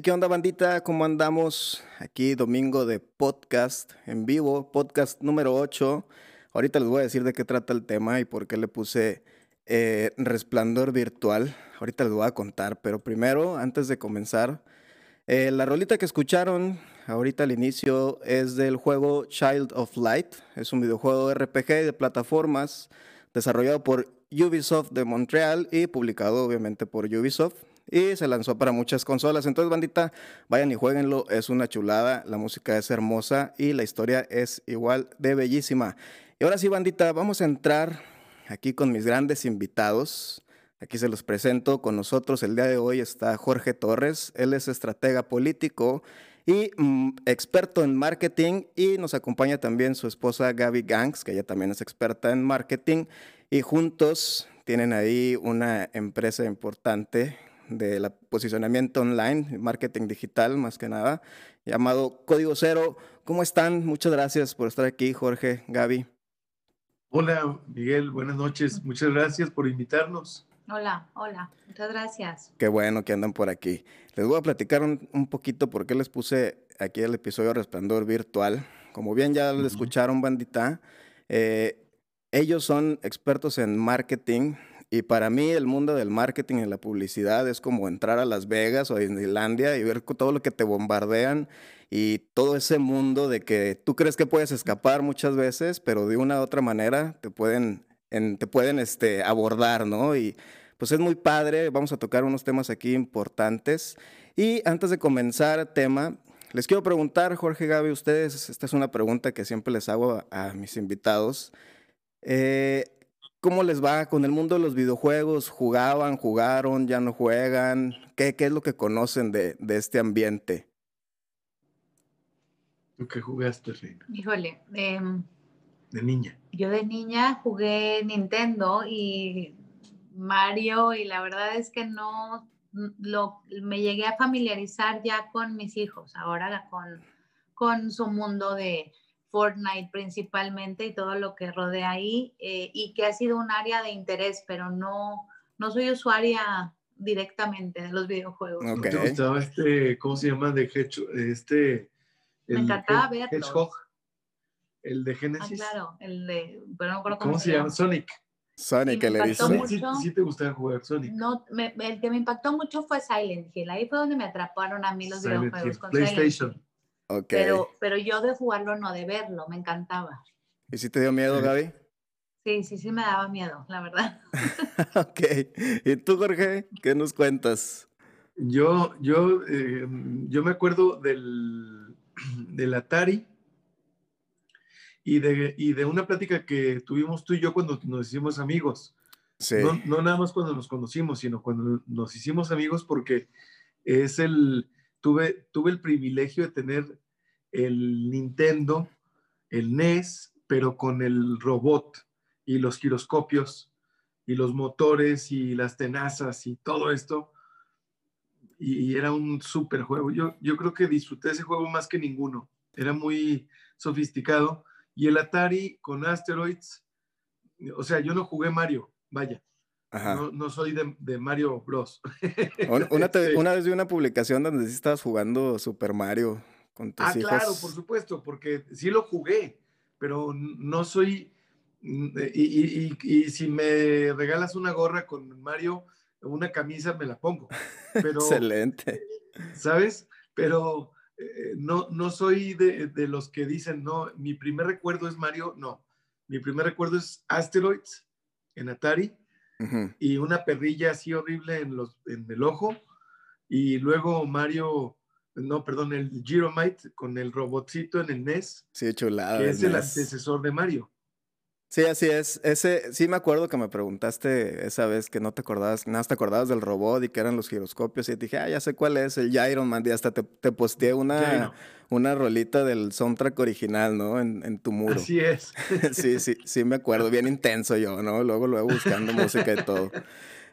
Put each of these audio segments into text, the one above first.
¿Qué onda bandita? ¿Cómo andamos? Aquí domingo de podcast en vivo, podcast número 8. Ahorita les voy a decir de qué trata el tema y por qué le puse eh, resplandor virtual. Ahorita les voy a contar, pero primero, antes de comenzar, eh, la rolita que escucharon ahorita al inicio es del juego Child of Light. Es un videojuego RPG de plataformas desarrollado por Ubisoft de Montreal y publicado obviamente por Ubisoft y se lanzó para muchas consolas. Entonces, bandita, vayan y jueguenlo, es una chulada, la música es hermosa y la historia es igual de bellísima. Y ahora sí, bandita, vamos a entrar aquí con mis grandes invitados. Aquí se los presento. Con nosotros el día de hoy está Jorge Torres. Él es estratega político y mm, experto en marketing. Y nos acompaña también su esposa Gaby Gangs, que ella también es experta en marketing. Y juntos tienen ahí una empresa importante de posicionamiento online, marketing digital más que nada, llamado Código Cero. ¿Cómo están? Muchas gracias por estar aquí, Jorge, Gaby. Hola, Miguel, buenas noches. Muchas gracias por invitarnos. Hola, hola, muchas gracias. Qué bueno que andan por aquí. Les voy a platicar un, poquito por qué les puse aquí el episodio Resplandor Virtual. Como bien ya lo escucharon, bandita, eh, ellos son expertos en marketing, y para mí el mundo del marketing y la publicidad es como entrar a Las Vegas o a Disneylandia y ver todo lo que te bombardean y todo ese mundo de que tú crees que puedes escapar muchas veces, pero de una u otra manera te pueden te pueden este, abordar, ¿no? Y pues es muy padre, vamos a tocar unos temas aquí importantes. Y antes de comenzar tema, les quiero preguntar, Jorge Gaby, ustedes, esta es una pregunta que siempre les hago a, mis invitados. Eh, ¿Cómo les va con el mundo de los videojuegos? ¿Jugaban, jugaron, ya no juegan? ¿Qué, qué es lo que conocen de, de este ambiente? ¿Tú qué jugaste, Reina? Híjole, em, de niña. Yo de niña jugué Nintendo y Mario y la verdad es que no lo, me llegué a familiarizar ya con mis hijos, ahora con, con su mundo de Fortnite principalmente y todo lo que rodea ahí eh, y que ha sido un área de interés, pero no, no soy usuaria directamente de los videojuegos. Okay. ¿Te gustaba este, cómo se llama, de este... Me encantaba verlo. Hedgehog, el de Genesis. Ah, claro, el de, pero no cómo, ¿Cómo se llama, Sonic. Sonic, el edición. Sí, sí, te gustaba jugar Sonic. No, me, el que me impactó mucho fue Silent Hill. Ahí fue donde me atraparon a mí los videojuegos con PlayStation. Pero, pero yo de jugarlo, no de verlo, me encantaba. ¿Y si te dio miedo, Gaby? Sí, sí, sí me daba miedo, la verdad. ok. ¿Y tú, Jorge? ¿Qué nos cuentas? Yo, yo, eh, yo me acuerdo del, del Atari y de, y de una plática que tuvimos tú y yo cuando nos hicimos amigos. Sí. No, no, nada más cuando nos conocimos, sino cuando nos hicimos amigos porque es el, tuve, tuve el privilegio de tener el Nintendo, el NES, pero con el robot y los giroscopios y los motores y las tenazas y todo esto. Y, era un súper juego. Yo, yo creo que disfruté ese juego más que ninguno. Era muy sofisticado. Y el Atari con Asteroids, o sea, yo no jugué Mario, vaya. No, no, soy de, de, Mario Bros. Una, una, vez vi una publicación donde sí estabas jugando Super Mario con tus ah, claro, por supuesto, porque sí lo jugué, pero no soy... Mm, y, y, y, si me regalas una gorra con Mario, una camisa me la pongo. Pero, Excelente. ¿Sabes? Pero eh, no, no soy de, de, los que dicen, no, mi primer recuerdo es Mario, no. Mi primer recuerdo es Asteroids en Atari y una perrilla así horrible en, los, en el ojo. Y luego Mario, no, perdón, el Giromite con el robotcito en el NES. Sí, chulada. Que es el antecesor de Mario. Sí, así es. Ese, sí me acuerdo que me preguntaste esa vez que no te acordabas, nada, te acordabas del robot y que eran los giroscopios y te dije, ah, ya sé cuál es, el Gyron Man, y hasta te, te posteé una, una rolita del soundtrack original, ¿no? En, en tu muro. Así es. sí, sí, sí me acuerdo, bien intenso yo, ¿no? Luego, luego buscando música y todo.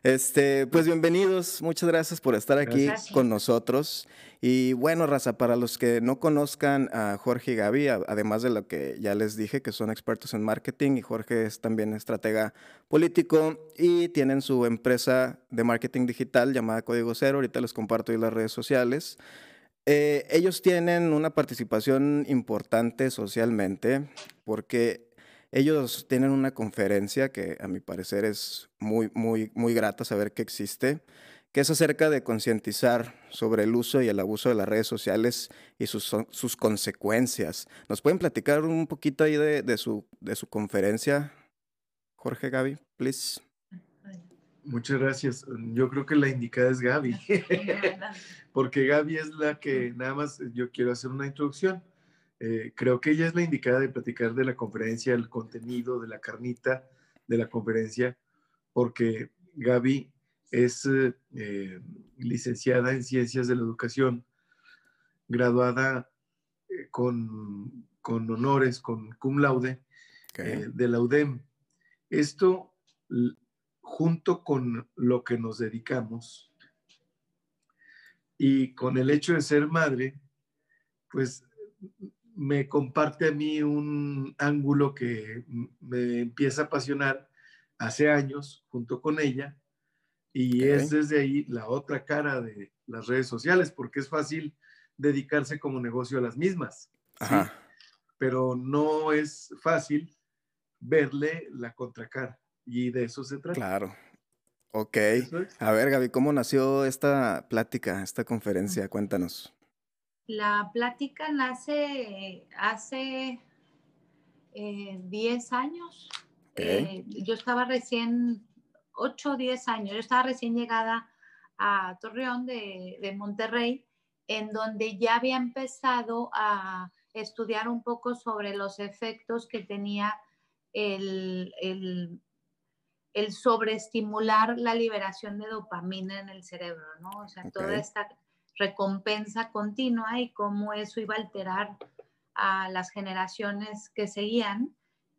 Este, pues bienvenidos, muchas gracias por estar aquí con nosotros. Y bueno, Raza, para los que no conozcan a Jorge y Gaby, además de lo que ya les dije, que son expertos en marketing, y Jorge es también estratega político y tienen su empresa de marketing digital llamada Código Cero, ahorita les comparto en las redes sociales. Eh, ellos tienen una participación importante socialmente porque ellos tienen una conferencia que a mi parecer es muy, muy, muy grata saber que existe, que es acerca de concientizar sobre el uso y el abuso de las redes sociales y sus, sus consecuencias. ¿Nos pueden platicar un poquito ahí de, de, su, de su conferencia, Jorge Gaby, please? Muchas gracias. Yo creo que la indicada es Gaby, porque Gaby es la que nada más yo quiero hacer una introducción. Eh, creo que ella es la indicada de platicar de la conferencia, el contenido, de la carnita de la conferencia, porque Gaby es eh, licenciada en Ciencias de la Educación, graduada eh, con, con, honores, con cum laude de la UDEM. Esto, junto con lo que nos dedicamos y con el hecho de ser madre, pues me comparte a mí un ángulo que me empieza a apasionar hace años junto con ella y es desde ahí la otra cara de las redes sociales porque es fácil dedicarse como negocio a las mismas, pero no es fácil verle la contracara y de eso se trata. Claro. Ok. A ver, Gaby, ¿cómo nació esta plática, esta conferencia? Cuéntanos. La plática nace hace 10 eh, años. Eh, yo estaba recién, 8 o 10 años, yo estaba recién llegada a Torreón de, de Monterrey, en donde ya había empezado a estudiar un poco sobre los efectos que tenía el, el, el sobreestimular la liberación de dopamina en el cerebro, ¿no? O sea, toda esta recompensa continua y cómo eso iba a alterar a las generaciones que seguían.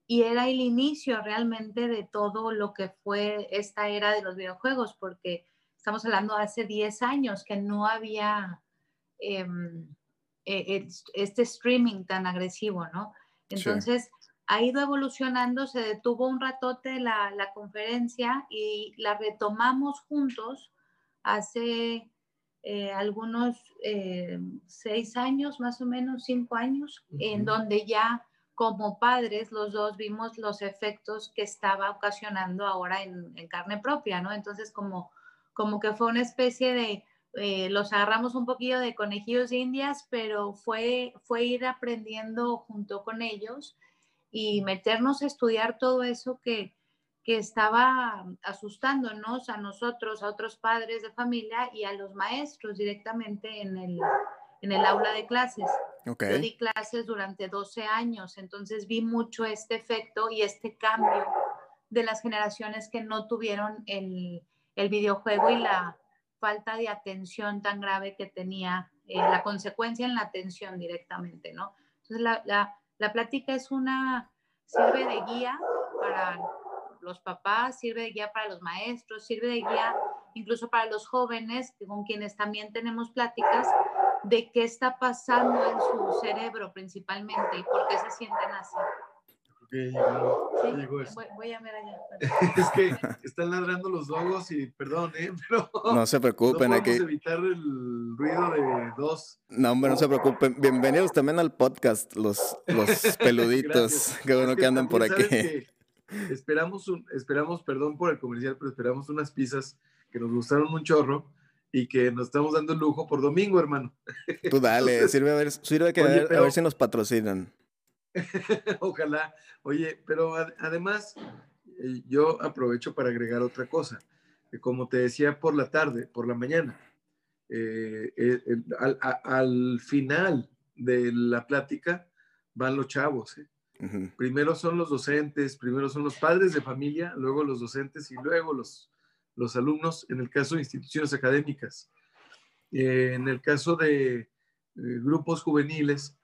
Y era el inicio realmente de todo lo que fue esta era de los videojuegos, porque estamos hablando de hace 10 años que no había em, e, este streaming tan agresivo, ¿no? Entonces, ha ido evolucionando, se detuvo un ratote la, la conferencia y la retomamos juntos hace eh, algunos eh, seis años, más o menos cinco años, en donde ya como padres los dos vimos los efectos que estaba ocasionando ahora en, carne propia, ¿no? Entonces como, como que fue una especie de, eh, los agarramos un poquillo de conejillos indias, pero fue, fue ir aprendiendo junto con ellos y meternos a estudiar todo eso que, que estaba asustándonos a nosotros, a otros padres de familia y a los maestros directamente en el, en el aula de clases. Okay. Yo di clases durante 12 años, entonces vi mucho este efecto y este cambio de las generaciones que no tuvieron el, el videojuego y la falta de atención tan grave que tenía, eh, la consecuencia en la atención directamente, ¿no? Entonces la, la, la plática es una, sirve de guía para los papás, sirve de guía para los maestros, sirve de guía incluso para los jóvenes, con quienes también tenemos pláticas de qué está pasando en su cerebro principalmente y por qué se sienten así. Voy, a ver allá. es que están ladrando los dogos y perdón, ¿eh? pero no se preocupen no aquí. evitar el ruido de dos. No, hombre, no se preocupen. Bienvenidos también al podcast, los, los peluditos. Qué bueno que, andan por aquí. Esperamos, esperamos, perdón por el comercial, pero esperamos unas pizzas que nos gustaron un chorro y que nos estamos dando el lujo por domingo, hermano. Tú dale, sirve a ver, sirve que a, ver, si nos patrocinan. Ojalá. Oye, pero además eh, yo aprovecho para agregar otra cosa. como te decía por la tarde, por la mañana, eh, eh, al, al, final de la plática van los chavos. Primero son los docentes, primero son los padres de familia, luego los docentes y luego los, los alumnos, en el caso de instituciones académicas. Eh, en el caso de eh, grupos juveniles,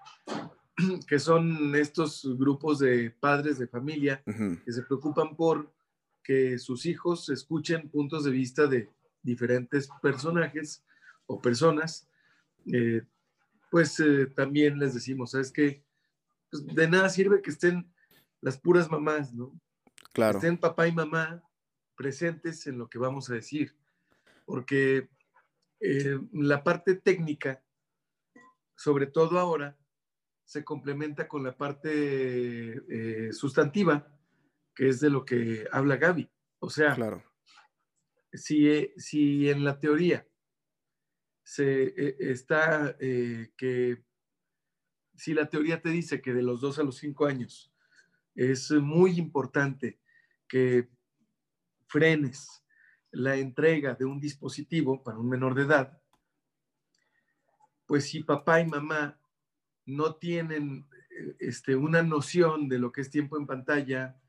que son estos grupos de padres de familia que se preocupan por que sus hijos escuchen puntos de vista de diferentes personajes o personas, eh, pues también les decimos, ¿sabes qué? Pues, de nada sirve que estén las puras mamás, ¿no? Claro. estén papá y mamá presentes en lo que vamos a decir, porque eh, la parte técnica, sobre todo ahora, se complementa con la parte eh, sustantiva, que es de lo que habla Gaby. O sea, claro. si, si en la teoría se eh, está que si la teoría te dice que de los dos a los cinco años es muy importante que frenes la entrega de un dispositivo para un menor de edad, pues si papá y mamá no tienen eh, este, una noción de lo que es tiempo en pantalla,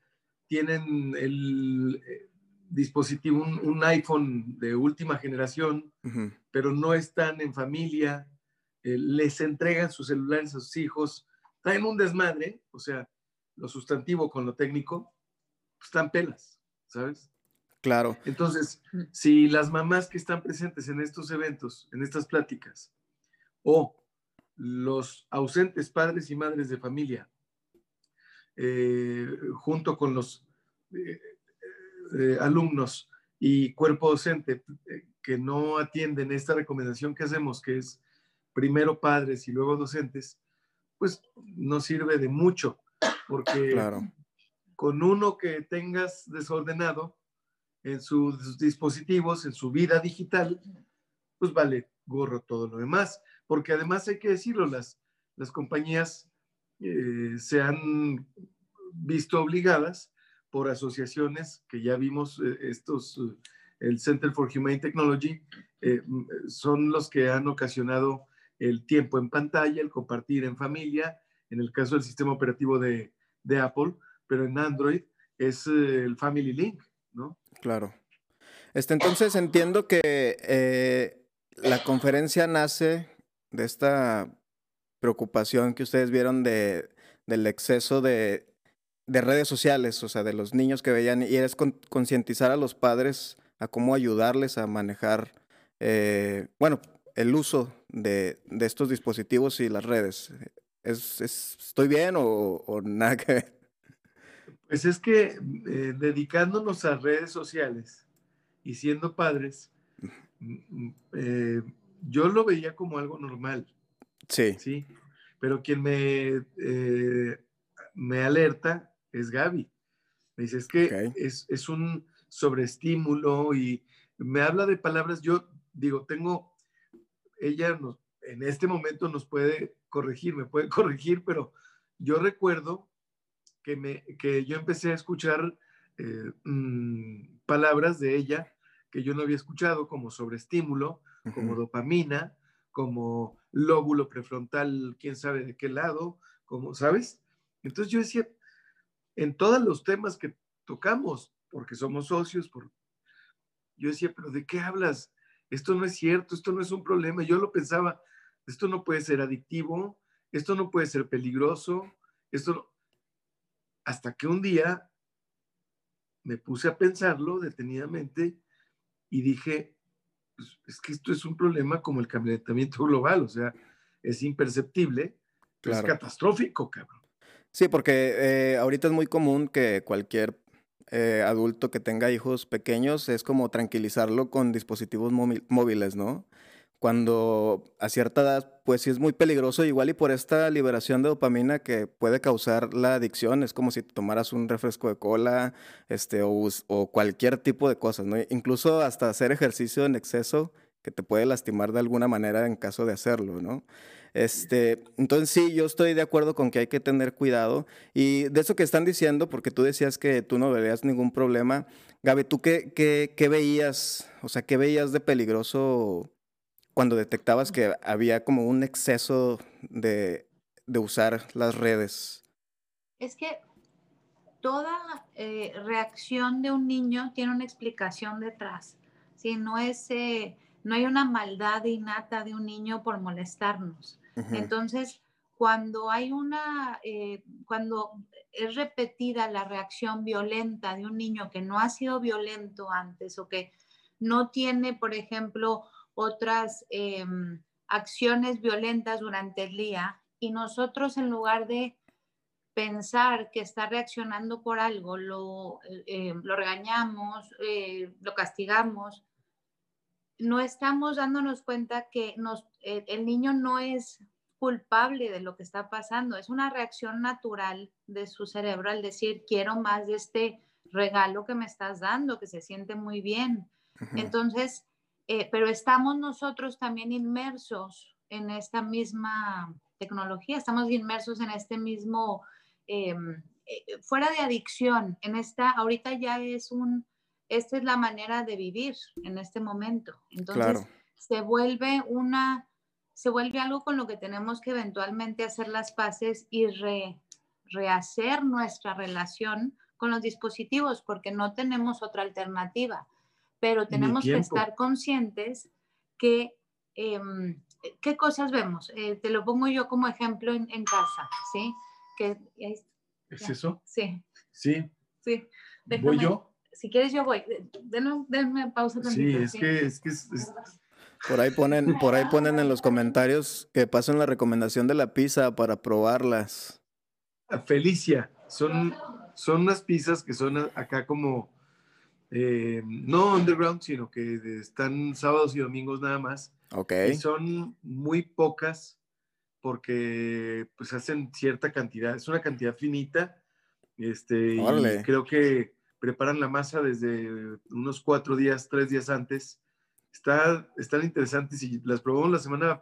tienen el eh, dispositivo, un, iPhone de última generación, pero no están en familia, eh, les entregan sus celulares a sus hijos, traen un desmadre, o sea, lo sustantivo con lo técnico, pues, están pelas, ¿sabes? Claro. Entonces, si las mamás que están presentes en estos eventos, en estas pláticas, o los ausentes padres y madres de familia, eh, junto con los eh, alumnos y cuerpo docente que no atienden esta recomendación que hacemos, que es primero padres y luego docentes, pues no sirve de mucho, porque con uno que tengas desordenado en sus dispositivos, en su vida digital, pues vale gorro todo lo demás, porque además hay que decirlo, las, las compañías eh, se han visto obligadas por asociaciones que ya vimos eh, estos, eh, el Center for Humane Technology, eh, son los que han ocasionado el tiempo en pantalla, el compartir en familia, en el caso del sistema operativo de, de Apple, pero en Android es el Family Link, ¿no? Claro. Este, entonces entiendo que la conferencia nace de esta preocupación que ustedes vieron de, del exceso de, de redes sociales, o sea, de los niños que veían, y es concientizar a los padres a cómo ayudarles a manejar, eh, bueno, el uso de, de, estos dispositivos y las redes. ¿Es, estoy bien o, nada que ver? Pues es que eh, dedicándonos a redes sociales y siendo padres, mm, mm, eh, yo lo veía como algo normal. Sí. Sí. Pero quien me, me alerta es Gaby. Me dice, es que es, un sobreestímulo y me habla de palabras, yo digo, tengo, ella nos, en este momento nos puede corregir, me puede corregir, pero yo recuerdo que, me, que yo empecé a escuchar eh, mm, palabras de ella que yo no había escuchado, como sobreestímulo, como dopamina, como lóbulo prefrontal, quién sabe de qué lado, como, ¿sabes? Entonces yo decía, en todos los temas que tocamos, porque somos socios, por... yo decía, pero ¿de qué hablas? Esto no es cierto, esto no es un problema. Yo lo pensaba, esto no puede ser adictivo, esto no puede ser peligroso, esto Hasta que un día me puse a pensarlo detenidamente y dije, pues, es que esto es un problema como el calentamiento global, o sea, es imperceptible, es catastrófico, cabrón. Sí, porque eh, ahorita es muy común que cualquier eh, adulto que tenga hijos pequeños es como tranquilizarlo con dispositivos móviles, ¿no? Cuando a cierta edad, pues sí es muy peligroso, igual y por esta liberación de dopamina que puede causar la adicción, es como si tomaras un refresco de cola, este, o, o cualquier tipo de cosas, ¿no? Incluso hasta hacer ejercicio en exceso que te puede lastimar de alguna manera en caso de hacerlo, ¿no? Este, entonces sí, yo estoy de acuerdo con que hay que tener cuidado. Y de eso que están diciendo, porque tú decías que tú no veías ningún problema, Gaby, ¿tú qué, qué, veías? O sea, ¿qué veías de peligroso cuando detectabas que había como un exceso de, usar las redes? Es que toda eh, reacción de un niño tiene una explicación detrás. Si no es, eh, no hay una maldad innata de un niño por molestarnos. Entonces, cuando hay una, eh, cuando es repetida la reacción violenta de un niño que no ha sido violento antes o que no tiene, por ejemplo, otras em, acciones violentas durante el día y nosotros en lugar de pensar que está reaccionando por algo, lo, eh, lo regañamos, eh, lo castigamos, no estamos dándonos cuenta que nos, eh, el niño no es culpable de lo que está pasando, es una reacción natural de su cerebro al decir, quiero más de este regalo que me estás dando, que se siente muy bien. Entonces, eh, pero estamos nosotros también inmersos en esta misma tecnología, estamos inmersos en este mismo, em, eh, fuera de adicción, en esta, ahorita ya es un, esta es la manera de vivir en este momento. Entonces, se vuelve una, se vuelve algo con lo que tenemos que eventualmente hacer las paces y rehacer nuestra relación con los dispositivos, porque no tenemos otra alternativa. Pero tenemos que estar conscientes que, em, ¿qué cosas vemos? Eh, te lo pongo yo como ejemplo en, casa, ¿sí? Que, ¿Es eso? Sí. Sí. Sí. ¿Voy yo? Si quieres yo voy. Denme, denme pausa Sí, es que, es que Por ahí ponen, por ahí ponen en los comentarios que pasen la recomendación de la pizza para probarlas. Felicia, son, son unas pizzas que son acá como eh, no underground, sino que están sábados y domingos nada más. Ok. Y son muy pocas porque pues hacen cierta cantidad, es una cantidad finita. Este, y creo que preparan la masa desde unos cuatro días, tres días antes. Está, están interesantes y las probamos la semana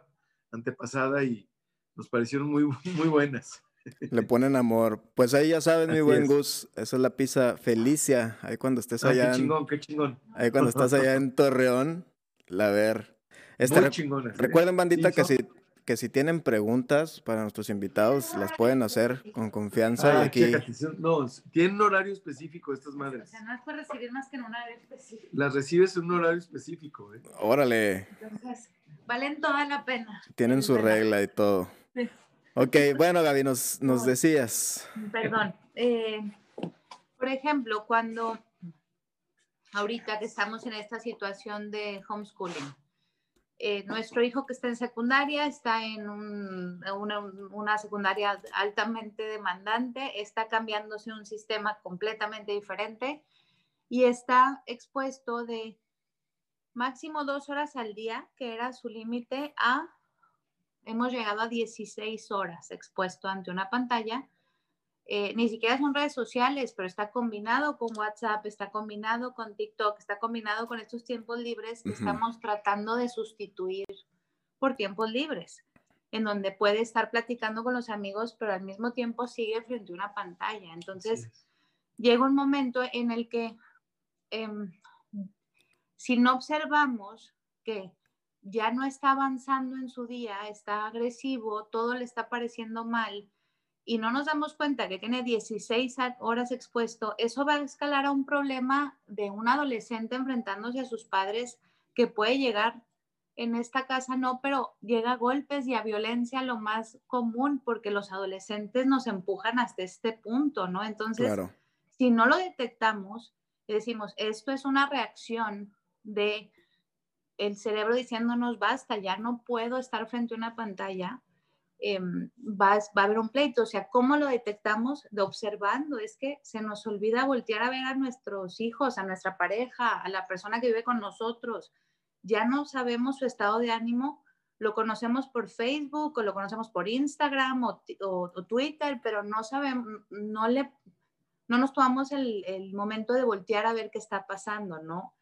antepasada y nos parecieron muy, muy buenas. Le ponen amor. Pues ahí ya sabes, mi buen es. Gus, esa es la pizza Felicia. Ahí cuando estés Ah, allá, qué en, chingón, qué chingón. ahí cuando estás allá en Torreón, la ver. Este, Muy chingonas. ¿eh? recuerden, bandita, que si, que si tienen preguntas para nuestros invitados, las pueden hacer con confianza. y Ah, aquí, chécate, no, tienen un horario específico estas O madres. sea, no es por recibir más que en una área específica. Las recibes en un horario específico, ¿eh? órale, Entonces, valen toda la pena. tienen su regla y todo. Sí. Ok, bueno, Gaby, nos, nos decías. Perdón. eh, por ejemplo, cuando ahorita que estamos en esta situación de homeschooling, eh, nuestro hijo que está en secundaria está en un- una, una secundaria altamente demandante, está cambiándose un sistema completamente diferente y está expuesto de máximo dos horas al día, que era su límite, a hemos llegado a 16 horas expuesto ante una pantalla. Eh, ni siquiera son redes sociales, pero está combinado con WhatsApp, está combinado con TikTok, está combinado con estos tiempos libres que estamos tratando de sustituir por tiempos libres, en donde puede estar platicando con los amigos, pero al mismo tiempo sigue frente a una pantalla. Entonces, llega un momento en el que em, si no observamos que ya no está avanzando en su día, está agresivo, todo le está pareciendo mal y no nos damos cuenta que tiene 16 a- horas expuesto, eso va a escalar a un problema de un adolescente enfrentándose a sus padres que puede llegar en esta casa no, pero llega a golpes y a violencia lo más común porque los adolescentes nos empujan hasta este punto, ¿no? Entonces, Claro. si no lo detectamos y decimos, esto es una reacción de el cerebro diciéndonos, basta, ya no puedo estar frente a una pantalla, em, va, va a haber un pleito. O sea, ¿cómo lo detectamos? De observando. Es que se nos olvida voltear a ver a nuestros hijos, a nuestra pareja, a la persona que vive con nosotros. Ya no sabemos su estado de ánimo, lo conocemos por Facebook o lo conocemos por Instagram o, o- o Twitter, pero no sabemos, no le no nos tomamos el, el momento de voltear a ver qué está pasando, ¿no?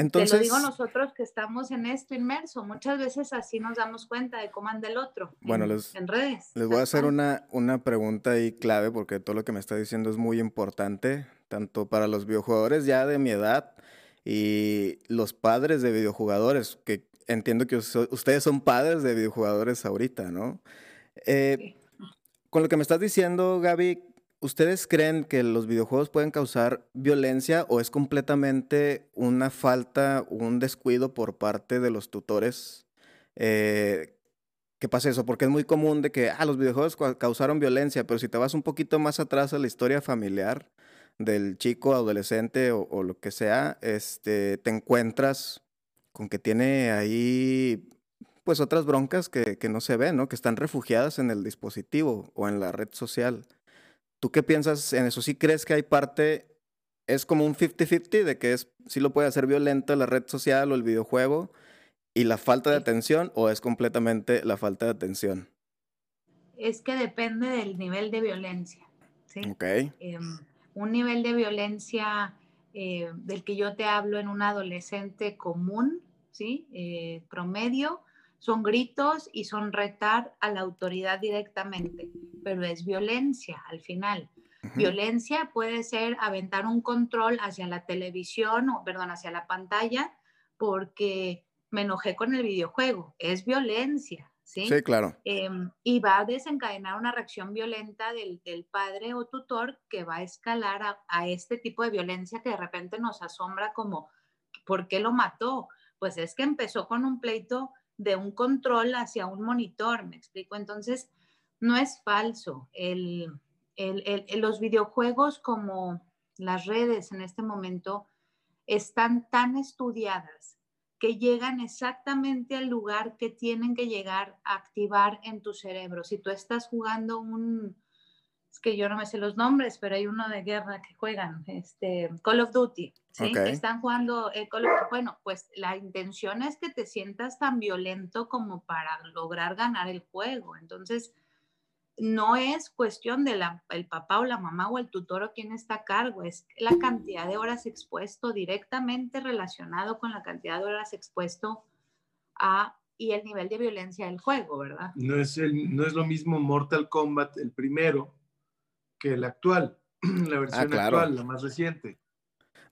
Entonces, Te lo digo nosotros que estamos en esto inmerso. Muchas veces así nos damos cuenta de cómo anda el otro. Bueno, en, les- en redes. Les voy a hacer una, una pregunta ahí clave porque todo lo que me está diciendo es muy importante, tanto para los videojugadores ya de mi edad y los padres de videojugadores, que entiendo que us- ustedes son padres de videojugadores ahorita, ¿no? Eh, Sí. con lo que me estás diciendo, Gaby, ¿ustedes creen que los videojuegos pueden causar violencia o es completamente una falta, un descuido por parte de los tutores? eh, que pasa eso, porque es muy común de que ah, los videojuegos causaron violencia, pero si te vas un poquito más atrás a la historia familiar del chico, adolescente o, o lo que sea, este, te encuentras con que tiene ahí pues otras broncas que, que no se ven, ¿no? Que están refugiadas en el dispositivo o en la red social. ¿Tú qué piensas en eso? ¿Sí crees que hay parte, es como un 50-50 de que es, sí lo puede hacer violento la red social o el videojuego y la falta de atención o es completamente la falta de atención? Es que depende del nivel de violencia. ¿sí? Em, un nivel de violencia eh, del que yo te hablo en un adolescente común, ¿sí? Eh, promedio, son gritos y son retar a la autoridad directamente, pero es violencia al final. Violencia puede ser aventar un control hacia la televisión o, perdón, hacia la pantalla porque me enojé con el videojuego. Es violencia, ¿sí? Sí, claro. Em, y va a desencadenar una reacción violenta del, del padre o tutor que va a escalar a, a este tipo de violencia que de repente nos asombra como, ¿por qué lo mató? Pues es que empezó con un pleito de un control hacia un monitor, me explico. Entonces, no es falso. El, el- el- los videojuegos como las redes en este momento están tan estudiadas que llegan exactamente al lugar que tienen que llegar a activar en tu cerebro. Si tú estás jugando un, es que yo no me sé los nombres, pero hay uno de guerra que juegan, este, Call of Duty, ¿sí? Están jugando of Bueno, pues la intención es que te sientas tan violento como para lograr ganar el juego. Entonces, no es cuestión de la, el papá o la mamá o el tutor o quién está a cargo, es la cantidad de horas expuesto directamente relacionado con la cantidad de horas expuesto a y el nivel de violencia del juego, ¿verdad? No es, el, no es lo mismo Mortal Kombat, el primero, que el actual, la Ah, versión claro. actual, la más reciente.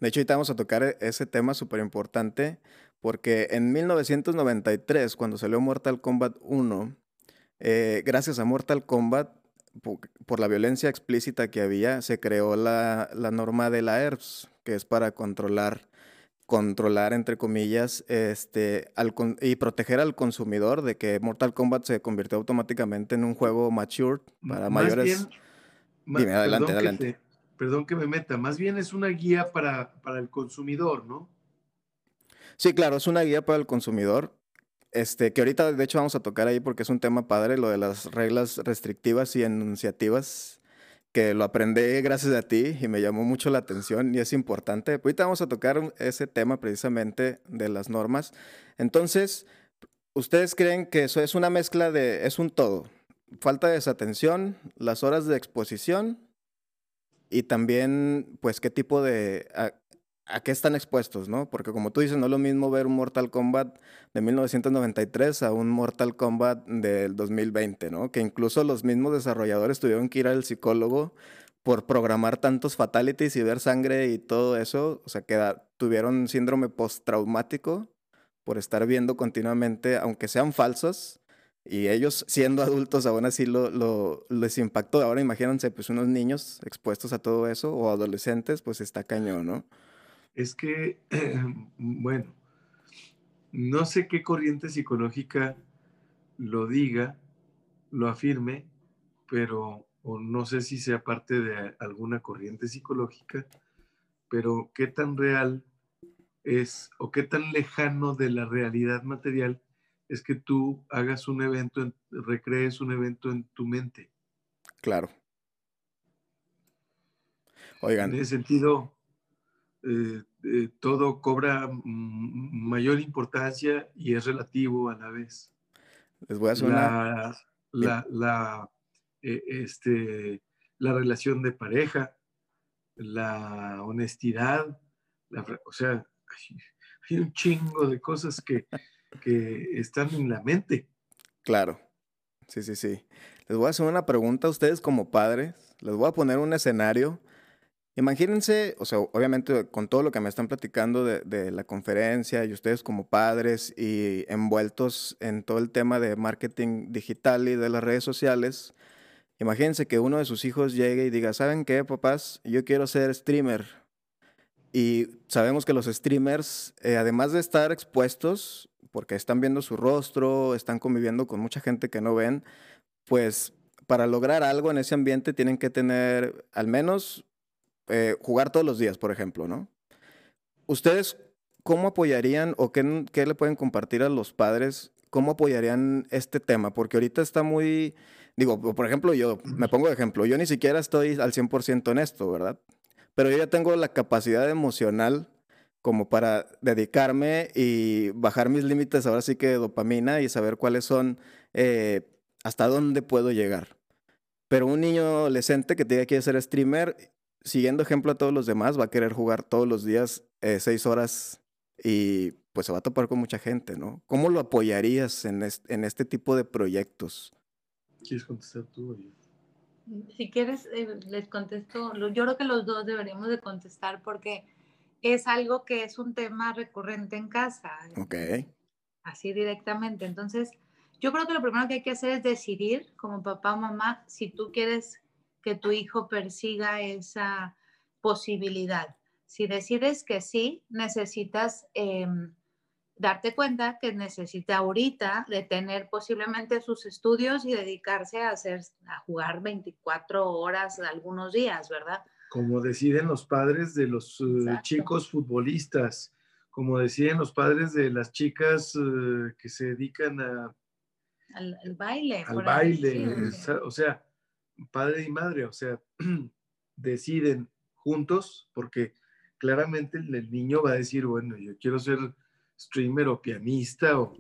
De hecho, ahorita vamos a tocar e- ese tema súper importante porque en 1993, cuando salió Mortal Kombat 1, eh, gracias a Mortal Kombat, po- por, la violencia explícita que había, se creó la, la norma de la ERPS, que es para controlar, controlar, entre comillas, este, al y proteger al consumidor de que Mortal Kombat se convirtió automáticamente en un juego mature para Más mayores. bien, Dime, adelante, adelante. Perdón que me meta, más bien es una guía para, para el consumidor, ¿no? Sí, claro, es una guía para el consumidor. Este, que ahorita de hecho vamos a tocar ahí porque es un tema padre, lo de las reglas restrictivas y enunciativas, que lo aprendí gracias a ti y me llamó mucho la atención y es importante. Ahorita vamos a tocar ese tema precisamente de las normas. Entonces, ¿ustedes creen que eso es una mezcla de, es un todo? Falta de desatención, las horas de exposición y también, pues, qué tipo de, a, a qué están expuestos, ¿no? Porque como tú dices, no es lo mismo ver un Mortal Kombat de 1993 a un Mortal Kombat del 2020, ¿no? Que incluso los mismos desarrolladores tuvieron que ir al psicólogo por programar tantos fatalities y ver sangre y todo eso, o sea, que da- tuvieron síndrome postraumático por estar viendo continuamente, aunque sean falsos, y ellos siendo adultos aún así lo, lo- les impactó. Ahora imagínense, pues unos niños expuestos a todo eso, o adolescentes, pues está cañón, ¿no? Es que, bueno, no sé qué corriente psicológica lo diga, lo afirme, pero o no sé si sea parte de alguna corriente psicológica, pero qué tan real es o qué tan lejano de la realidad material es que tú hagas un evento, en- recrees un evento en tu mente. Claro. En Oigan, ese sentido, eh, eh, todo cobra mayor importancia y es relativo a la vez. les voy a una... La, la, la, eh, este, la relación de pareja, la honestidad, la o sea, hay, hay un chingo de cosas que, que están en la mente. Claro. Sí, sí, sí. Les voy a hacer una pregunta a ustedes como padres. Les voy a poner un escenario. Imagínense, o sea, obviamente con todo lo que me están platicando de, la conferencia y ustedes como padres y envueltos en todo el tema de marketing digital y de las redes sociales, imagínense que uno de sus hijos llegue y diga, ¿saben qué, papás? Yo quiero ser streamer. Y sabemos que los streamers, eh, además de estar expuestos, porque están viendo su rostro, están conviviendo con mucha gente que no ven, pues para lograr algo en ese ambiente tienen que tener al menos eh, jugar todos los días, por ejemplo, ¿no? ¿Ustedes cómo apoyarían o qué, qué le pueden compartir a los padres? ¿Cómo apoyarían este tema? Porque ahorita está muy, digo, por ejemplo, yo me pongo de ejemplo, yo ni siquiera estoy al 100% en esto, ¿verdad? Pero yo ya tengo la capacidad emocional como para dedicarme y bajar mis límites ahora sí que de dopamina y saber cuáles son, eh, hasta dónde puedo llegar. Pero un niño adolescente que te diga que quiere ser streamer, siguiendo ejemplo a todos los demás, va a querer jugar todos los días eh, seis horas y pues se va a topar con mucha gente, ¿no? ¿Cómo lo apoyarías en, es- en este tipo de proyectos? ¿Quieres contestar tú? Oye? Si quieres, eh, les contesto. Yo creo que los dos deberíamos de contestar porque es algo que es un tema recurrente en casa, Ok, así directamente. Entonces, yo creo que lo primero que hay que hacer es decidir como papá o mamá si tú quieres que tu hijo persiga esa posibilidad. Si decides que sí, necesitas em, darte cuenta que necesita ahorita detener posiblemente sus estudios y dedicarse a hacer a jugar 24 horas algunos días, ¿verdad? Como deciden los padres de los eh, chicos futbolistas, como deciden los padres de las chicas eh, que se dedican a, Al, al baile. al baile, sí, o sea, padre y madre, o sea, deciden juntos porque claramente el, el niño va a decir, bueno, yo quiero ser streamer o pianista o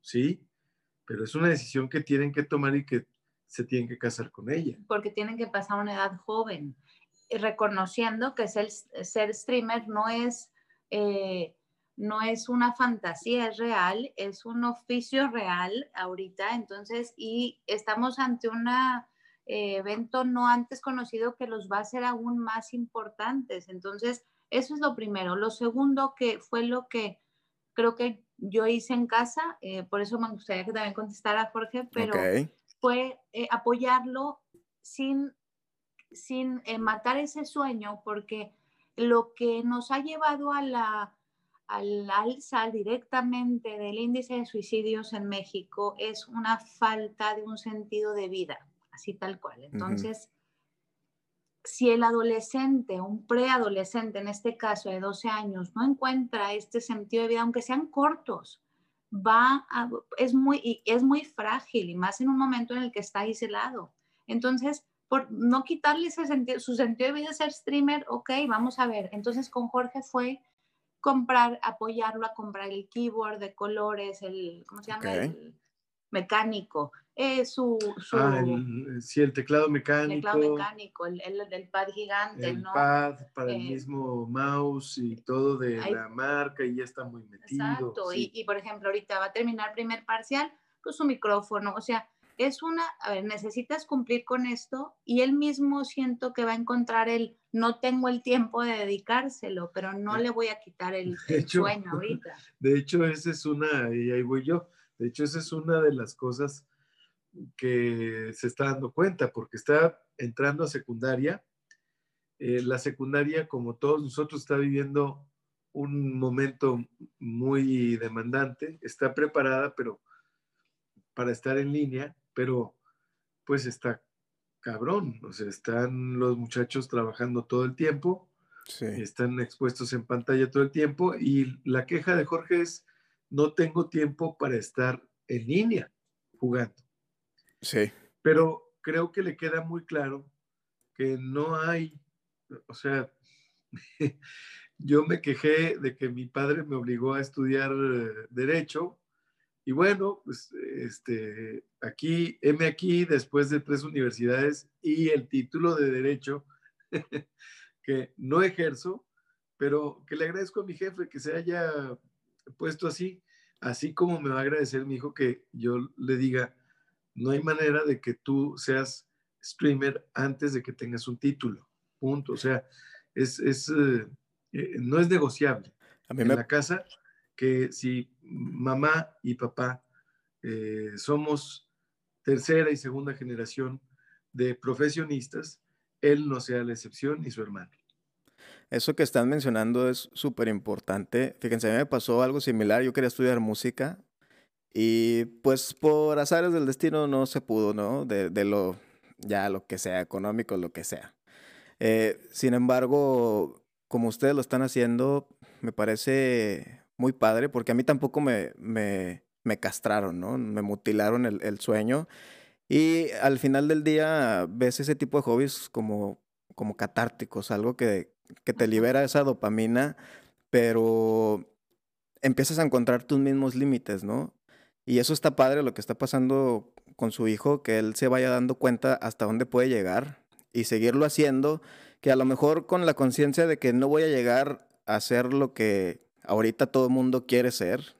sí, pero es una decisión que tienen que tomar y que se tienen que casar con ella. porque tienen que pasar una edad joven, reconociendo que ser, ser streamer no es, eh, no es una fantasía, es real, es un oficio real ahorita, entonces, y estamos ante un eh, evento no antes conocido que los va a ser aún más importantes. Entonces, eso es lo primero. Lo segundo, que fue lo que creo que yo hice en casa, eh, por eso me gustaría que también contestara Jorge, pero fue eh, apoyarlo sin, sin matar ese sueño, porque lo que nos ha llevado a la al alza directamente del índice de suicidios en México es una falta de un sentido de vida, así tal cual. Entonces, si el adolescente, un preadolescente en este caso de 12 años, no encuentra este sentido de vida, aunque sean cortos, va es, muy, es muy frágil y más en un momento en el que está aislado. Entonces, por no quitarle ese sentido, su sentido de vida ser streamer, ok, vamos a ver. Entonces con Jorge fue comprar, apoyarlo a comprar el keyboard de colores, el, ¿cómo se llama? El mecánico. Eh, su, su ah, el, sí, el teclado mecánico. El teclado mecánico, el, el, pad gigante, el pad para el eh, mismo mouse y todo de la marca y ya está muy metido. Exacto, y, y, por ejemplo, ahorita va a terminar primer parcial, pues su micrófono, o sea, es una, a ver, necesitas cumplir con esto y él mismo siento que va a encontrar el, no tengo el tiempo de dedicárselo, pero no le voy a quitar el, sueño ahorita. De hecho, esa es una, y ahí voy yo, de hecho, esa es una de las cosas que se está dando cuenta, porque está entrando a secundaria. Eh, la secundaria, como todos nosotros, está viviendo un momento muy demandante, está preparada, pero para estar en línea, pero pues está cabrón, o sea, están los muchachos trabajando todo el tiempo, están expuestos en pantalla todo el tiempo y la queja de Jorge es, no tengo tiempo para estar en línea jugando. Sí. Pero creo que le queda muy claro que no hay, o sea, yo me quejé de que mi padre me obligó a estudiar eh, derecho y bueno, pues este, aquí, M aquí, después de tres universidades y el título de Derecho, que no ejerzo, pero que le agradezco a mi jefe que se haya puesto así, así como me va a agradecer mi hijo que yo le diga, no hay manera de que tú seas streamer antes de que tengas un título, punto. O sea, es, es eh, eh, no es negociable. A mí en la casa que si mamá y papá eh, somos tercera y segunda generación de profesionistas, él no sea la excepción ni su hermano. Eso que están mencionando es súper importante. Fíjense, a mí me pasó algo similar. Yo quería estudiar música y pues por azares del destino no se pudo, ¿no? De, de lo, ya lo que sea, económico, lo que sea. Eh, sin embargo, como ustedes lo están haciendo, me parece muy padre, porque a mí tampoco me, me, me castraron, ¿no? Me mutilaron el, el, sueño. Y al final del día ves ese tipo de hobbies como, como catárticos, algo que, que te libera esa dopamina, pero empiezas a encontrar tus mismos límites, ¿no? Y eso está padre lo que está pasando con su hijo, que él se vaya dando cuenta hasta dónde puede llegar y seguirlo haciendo, que a lo mejor con la conciencia de que no voy a llegar a hacer lo que ahorita todo el mundo quiere ser,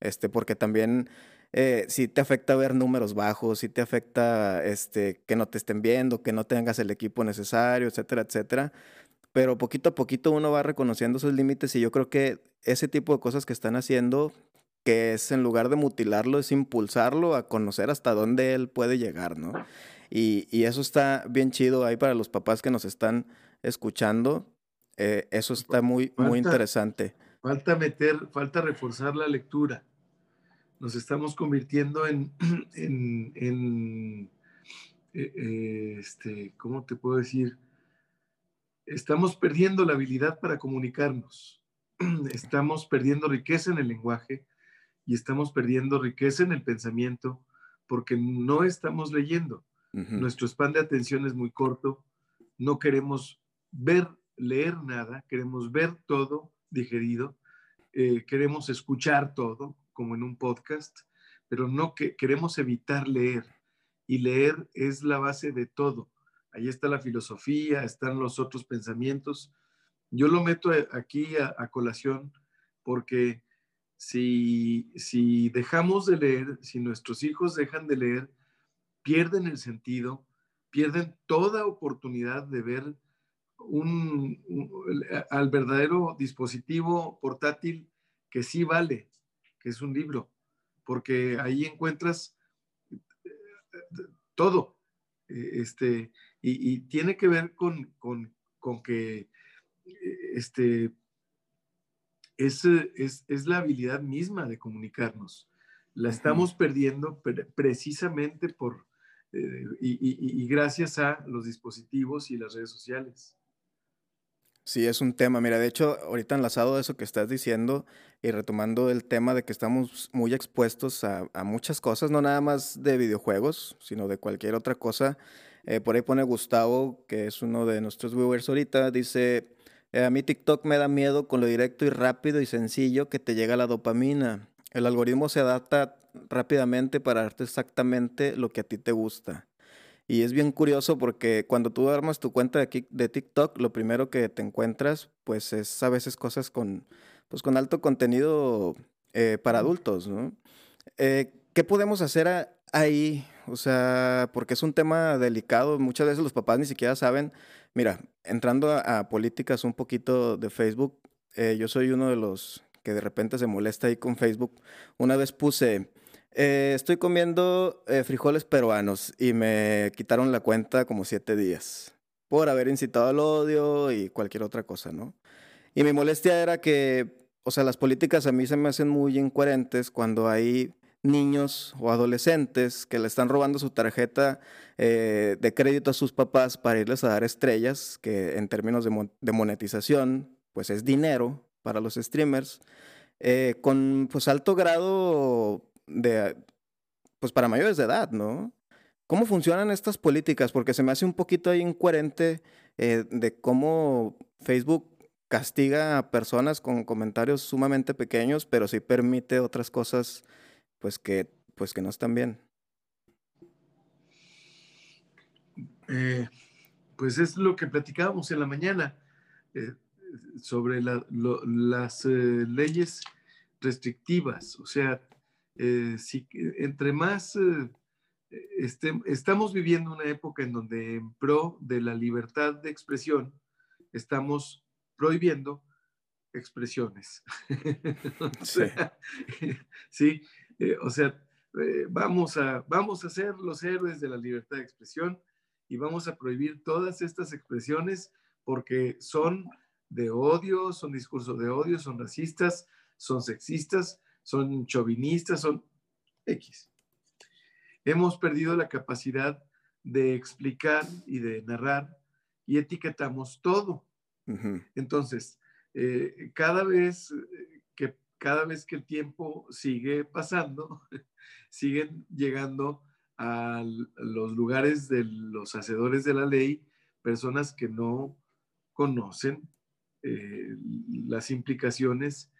este, porque también eh, si te afecta ver números bajos, si te afecta este, que no te estén viendo, que no tengas el equipo necesario, etcétera, etcétera. Pero poquito a poquito uno va reconociendo sus límites y yo creo que ese tipo de cosas que están haciendo, que es en lugar de mutilarlo, es impulsarlo a conocer hasta dónde él puede llegar, ¿no? Y, y eso está bien chido ahí para los papás que nos están escuchando. Eh, eso está muy, muy interesante. Falta meter, falta reforzar la lectura. Nos estamos convirtiendo en, en, eh, eh, este, ¿cómo te puedo decir? Estamos perdiendo la habilidad para comunicarnos. Estamos perdiendo riqueza en el lenguaje y estamos perdiendo riqueza en el pensamiento porque no estamos leyendo. Nuestro span de atención es muy corto. No queremos ver, leer nada, queremos ver todo digerido. Eh, queremos escuchar todo, como en un podcast, pero no que queremos evitar leer. Y leer es la base de todo. Ahí está la filosofía, están los otros pensamientos. Yo lo meto aquí a, colación porque si, si dejamos de leer, si nuestros hijos dejan de leer, pierden el sentido, pierden toda oportunidad de ver un, al verdadero dispositivo portátil que sí vale, que es un libro, porque ahí encuentras eh, todo. Eh, este, y, tiene que ver con, con, con que eh, este, es, es, es, la habilidad misma de comunicarnos. La estamos perdiendo precisamente por, eh, y, y, gracias a los dispositivos y las redes sociales. Sí, es un tema. Mira, de hecho, ahorita enlazado a eso que estás diciendo y retomando el tema de que estamos muy expuestos a, muchas cosas, no nada más de videojuegos, sino de cualquier otra cosa. Eh, por ahí pone Gustavo, que es uno de nuestros viewers ahorita, dice, eh, a mí TikTok me da miedo con lo directo y rápido y sencillo que te llega la dopamina. El algoritmo se adapta rápidamente para darte exactamente lo que a ti te gusta. Y es bien curioso porque cuando tú armas tu cuenta de, de TikTok, lo primero que te encuentras, pues es a veces cosas con, pues, con alto contenido eh, para adultos, ¿no? ¿Qué podemos hacer ahí? O sea, porque es un tema delicado. Muchas veces los papás ni siquiera saben. Mira, entrando a, políticas un poquito de Facebook, eh, yo soy uno de los que de repente se molesta ahí con Facebook. Una vez puse, eh, estoy comiendo eh, frijoles peruanos y me quitaron la cuenta como siete días por haber incitado al odio y cualquier otra cosa, ¿no? Y mi molestia era que, o sea, las políticas a mí se me hacen muy incoherentes cuando hay niños o adolescentes que le están robando su tarjeta eh, de crédito a sus papás para irles a dar estrellas, que en términos de, monetización, pues es dinero para los streamers, con pues alto grado de, pues para mayores de edad, ¿no? ¿Cómo funcionan estas políticas? Porque se me hace un poquito incoherente eh, de cómo Facebook castiga a personas con comentarios sumamente pequeños, pero sí permite otras cosas pues que, pues que no están bien. Eh, pues es lo que platicábamos en la mañana eh, sobre las leyes restrictivas. O sea, si, entre más este, estamos viviendo una época en donde en pro de la libertad de expresión estamos prohibiendo expresiones. sí. Eh, o sea, eh, vamos, a, vamos a ser los héroes de la libertad de expresión y vamos a prohibir todas estas expresiones porque son de odio, son discursos de odio, son racistas, son sexistas, son chauvinistas, son X. Hemos perdido la capacidad de explicar y de narrar y etiquetamos todo. Entonces, eh, cada vez cada vez que el tiempo sigue pasando, siguen llegando a los lugares de los hacedores de la ley personas que no conocen eh, las implicaciones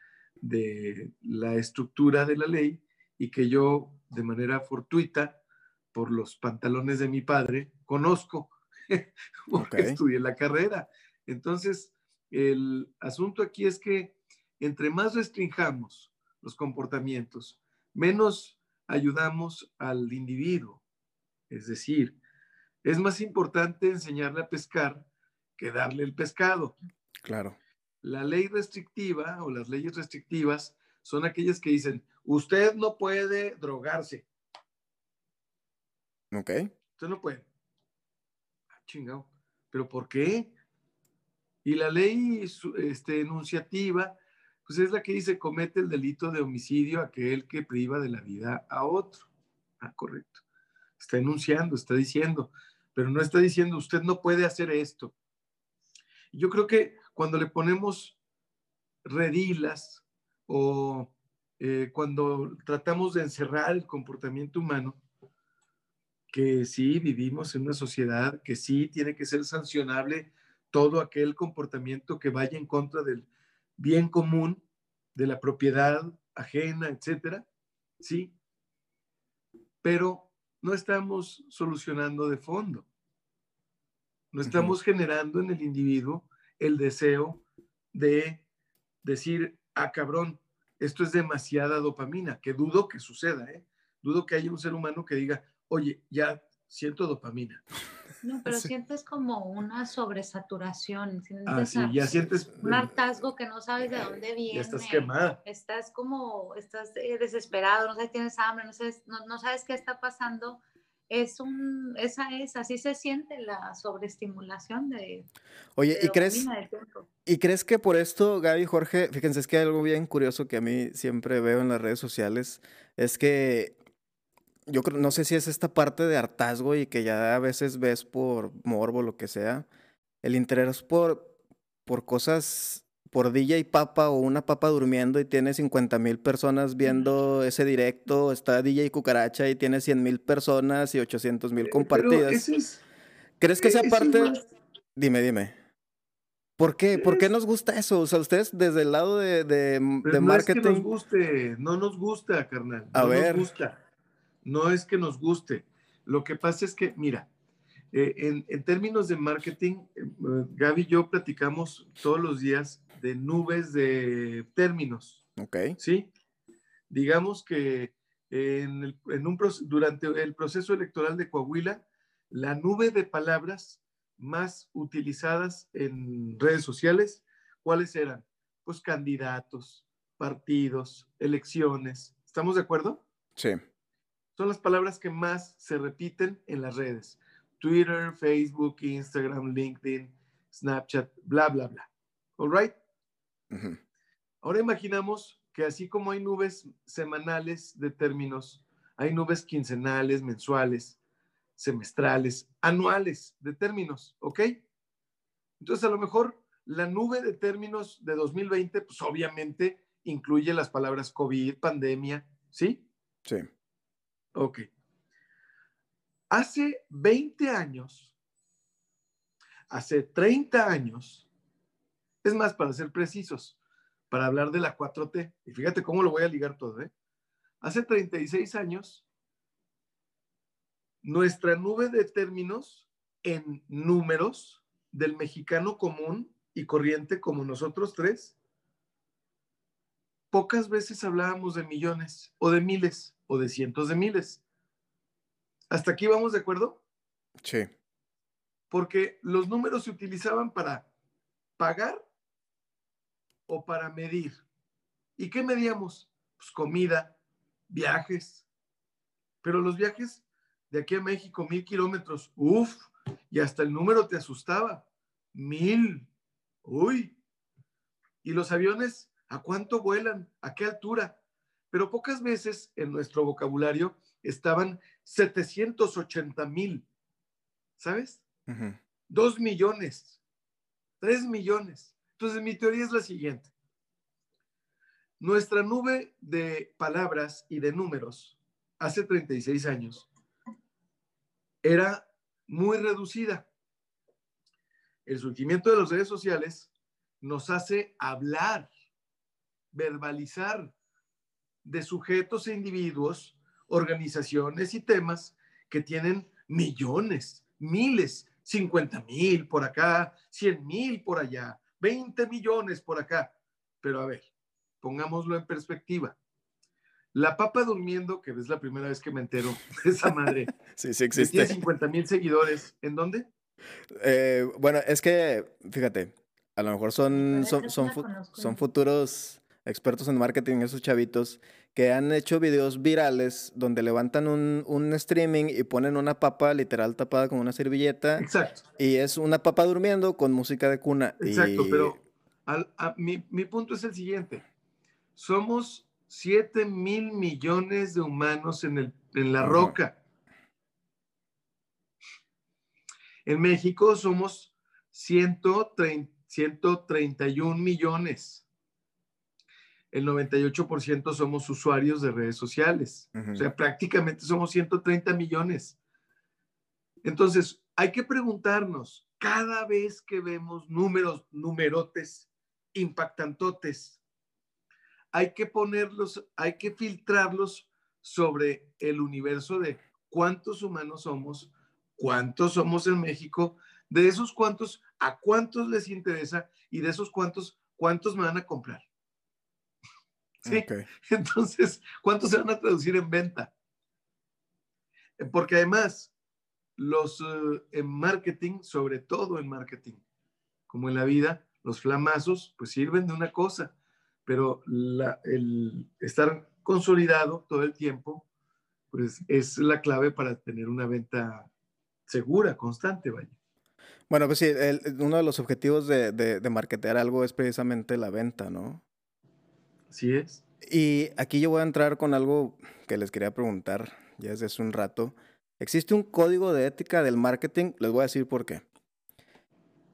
de la estructura de la ley y que yo de manera fortuita, por los pantalones de mi padre, conozco, porque estudié la carrera. Entonces, el asunto aquí es que entre más restringamos los comportamientos, menos ayudamos al individuo. Es decir, es más importante enseñarle a pescar que darle el pescado. Claro. La ley restrictiva o las leyes restrictivas son aquellas que dicen, usted no puede drogarse. Ok. Usted no puede. Ah, chingado. ¿Pero por qué? Y la ley este, enunciativa pues es la que dice comete el delito de homicidio aquel que priva de la vida a otro. Ah, correcto. Está enunciando, está diciendo, pero no está diciendo usted no puede hacer esto. Yo creo que cuando le ponemos redilas o eh, cuando tratamos de encerrar el comportamiento humano, que sí vivimos en una sociedad que sí tiene que ser sancionable todo aquel comportamiento que vaya en contra del bien común, de la propiedad ajena, etcétera, sí, pero no estamos solucionando de fondo. No estamos generando en el individuo el deseo de decir, ah, cabrón, esto es demasiada dopamina, que dudo que suceda, ¿eh? Dudo que haya un ser humano que diga, oye, ya siento dopamina. No, pero sientes como una sobresaturación. ah, sí, ya sientes. Un hartazgo que no sabes de dónde viene. Ya estás quemada. Estás como, estás eh, desesperado, no sabes, tienes hambre, no sabes, no, no sabes qué está pasando. Es un, esa es, así se siente la sobreestimulación de. Oye, ¿y crees, ¿y crees que por esto, Gaby Jorge, fíjense, es que hay algo bien curioso que a mí siempre veo en las redes sociales, es que yo creo, no sé si es esta parte de hartazgo y que ya a veces ves por morbo, lo que sea, el interés por, por cosas, por DJ Papa o una papa durmiendo y tiene 50 mil personas viendo ese directo, está DJ Cucaracha y tiene 100 mil personas y 800 mil eh, compartidas. ¿Crees que esa parte... Dime, dime. ¿Por qué? ¿Por qué nos gusta eso? O sea, ustedes desde el lado de, de, no marketing. Es que nos guste, no nos gusta, carnal. a ver. Nos gusta no es que nos guste. Lo que pasa es que, mira, eh, en, términos de marketing, eh, Gaby y yo platicamos todos los días de nubes de términos. Ok. ¿Sí? Digamos que en, un, durante el proceso electoral de Coahuila, la nube de palabras más utilizadas en redes sociales, ¿cuáles eran? Pues candidatos, partidos, elecciones. ¿Estamos de acuerdo? Sí son las palabras que más se repiten en las redes. Twitter, Facebook, Instagram, LinkedIn, Snapchat, bla, bla, bla. ¿All right? Ahora imaginamos que así como hay nubes semanales de términos, hay nubes quincenales, mensuales, semestrales, anuales de términos, ¿ok? Entonces, a lo mejor la nube de términos de 2020, pues obviamente incluye las palabras COVID, pandemia, ¿sí? Sí. Ok. Hace 20 años, hace 30 años, es más, para ser precisos, para hablar de la 4T, y fíjate cómo lo voy a ligar todo, ¿eh? Hace 36 años, nuestra nube de términos en números del mexicano común y corriente como nosotros tres, pocas veces hablábamos de millones o de miles o de cientos de miles. ¿Hasta aquí vamos de acuerdo? Sí. Porque los números se utilizaban para pagar o para medir. ¿Y qué medíamos? Pues comida, viajes. Pero los viajes de aquí a México, mil kilómetros, uff, y hasta el número te asustaba. Mil. Uy. ¿Y los aviones a cuánto vuelan? ¿A qué altura? pero pocas veces en nuestro vocabulario estaban 780 mil, ¿sabes? Dos millones, tres millones. Entonces mi teoría es la siguiente. Nuestra nube de palabras y de números hace 36 años era muy reducida. El surgimiento de las redes sociales nos hace hablar, verbalizar, de sujetos e individuos, organizaciones y temas que tienen millones, miles, 50 mil por acá, 100 mil por allá, 20 millones por acá. Pero a ver, pongámoslo en perspectiva. La papa durmiendo, que es la primera vez que me entero de esa madre. sí, sí existe. Tiene 50 mil seguidores. ¿En dónde? Eh, bueno, es que, fíjate, a lo mejor son, son, son, son futuros expertos en marketing, esos chavitos, que han hecho videos virales donde levantan un, un, streaming y ponen una papa literal tapada con una servilleta. Exacto. Y es una papa durmiendo con música de cuna. Exacto, pero mi, mi punto es el siguiente. Somos 7 mil millones de humanos en, el, en la roca. En México somos 130, 131 millones el 98% somos usuarios de redes sociales. O sea, prácticamente somos 130 millones. Entonces, hay que preguntarnos, cada vez que vemos números, numerotes, impactantotes, hay que ponerlos, hay que filtrarlos sobre el universo de cuántos humanos somos, cuántos somos en México, de esos cuántos, a cuántos les interesa y de esos cuántos, cuántos me van a comprar. ¿Sí? Entonces, ¿cuántos se van a traducir en venta? Porque además, los eh, en marketing, sobre todo en marketing, como en la vida, los flamazos, pues sirven de una cosa, pero el estar consolidado todo el tiempo, pues es la clave para tener una venta segura, constante, vaya. Bueno, pues sí, uno de los objetivos de, de, marketear algo es precisamente la venta, ¿no? Así es. Y aquí yo voy a entrar con algo que les quería preguntar ya desde hace un rato. ¿Existe un código de ética del marketing? Les voy a decir por qué.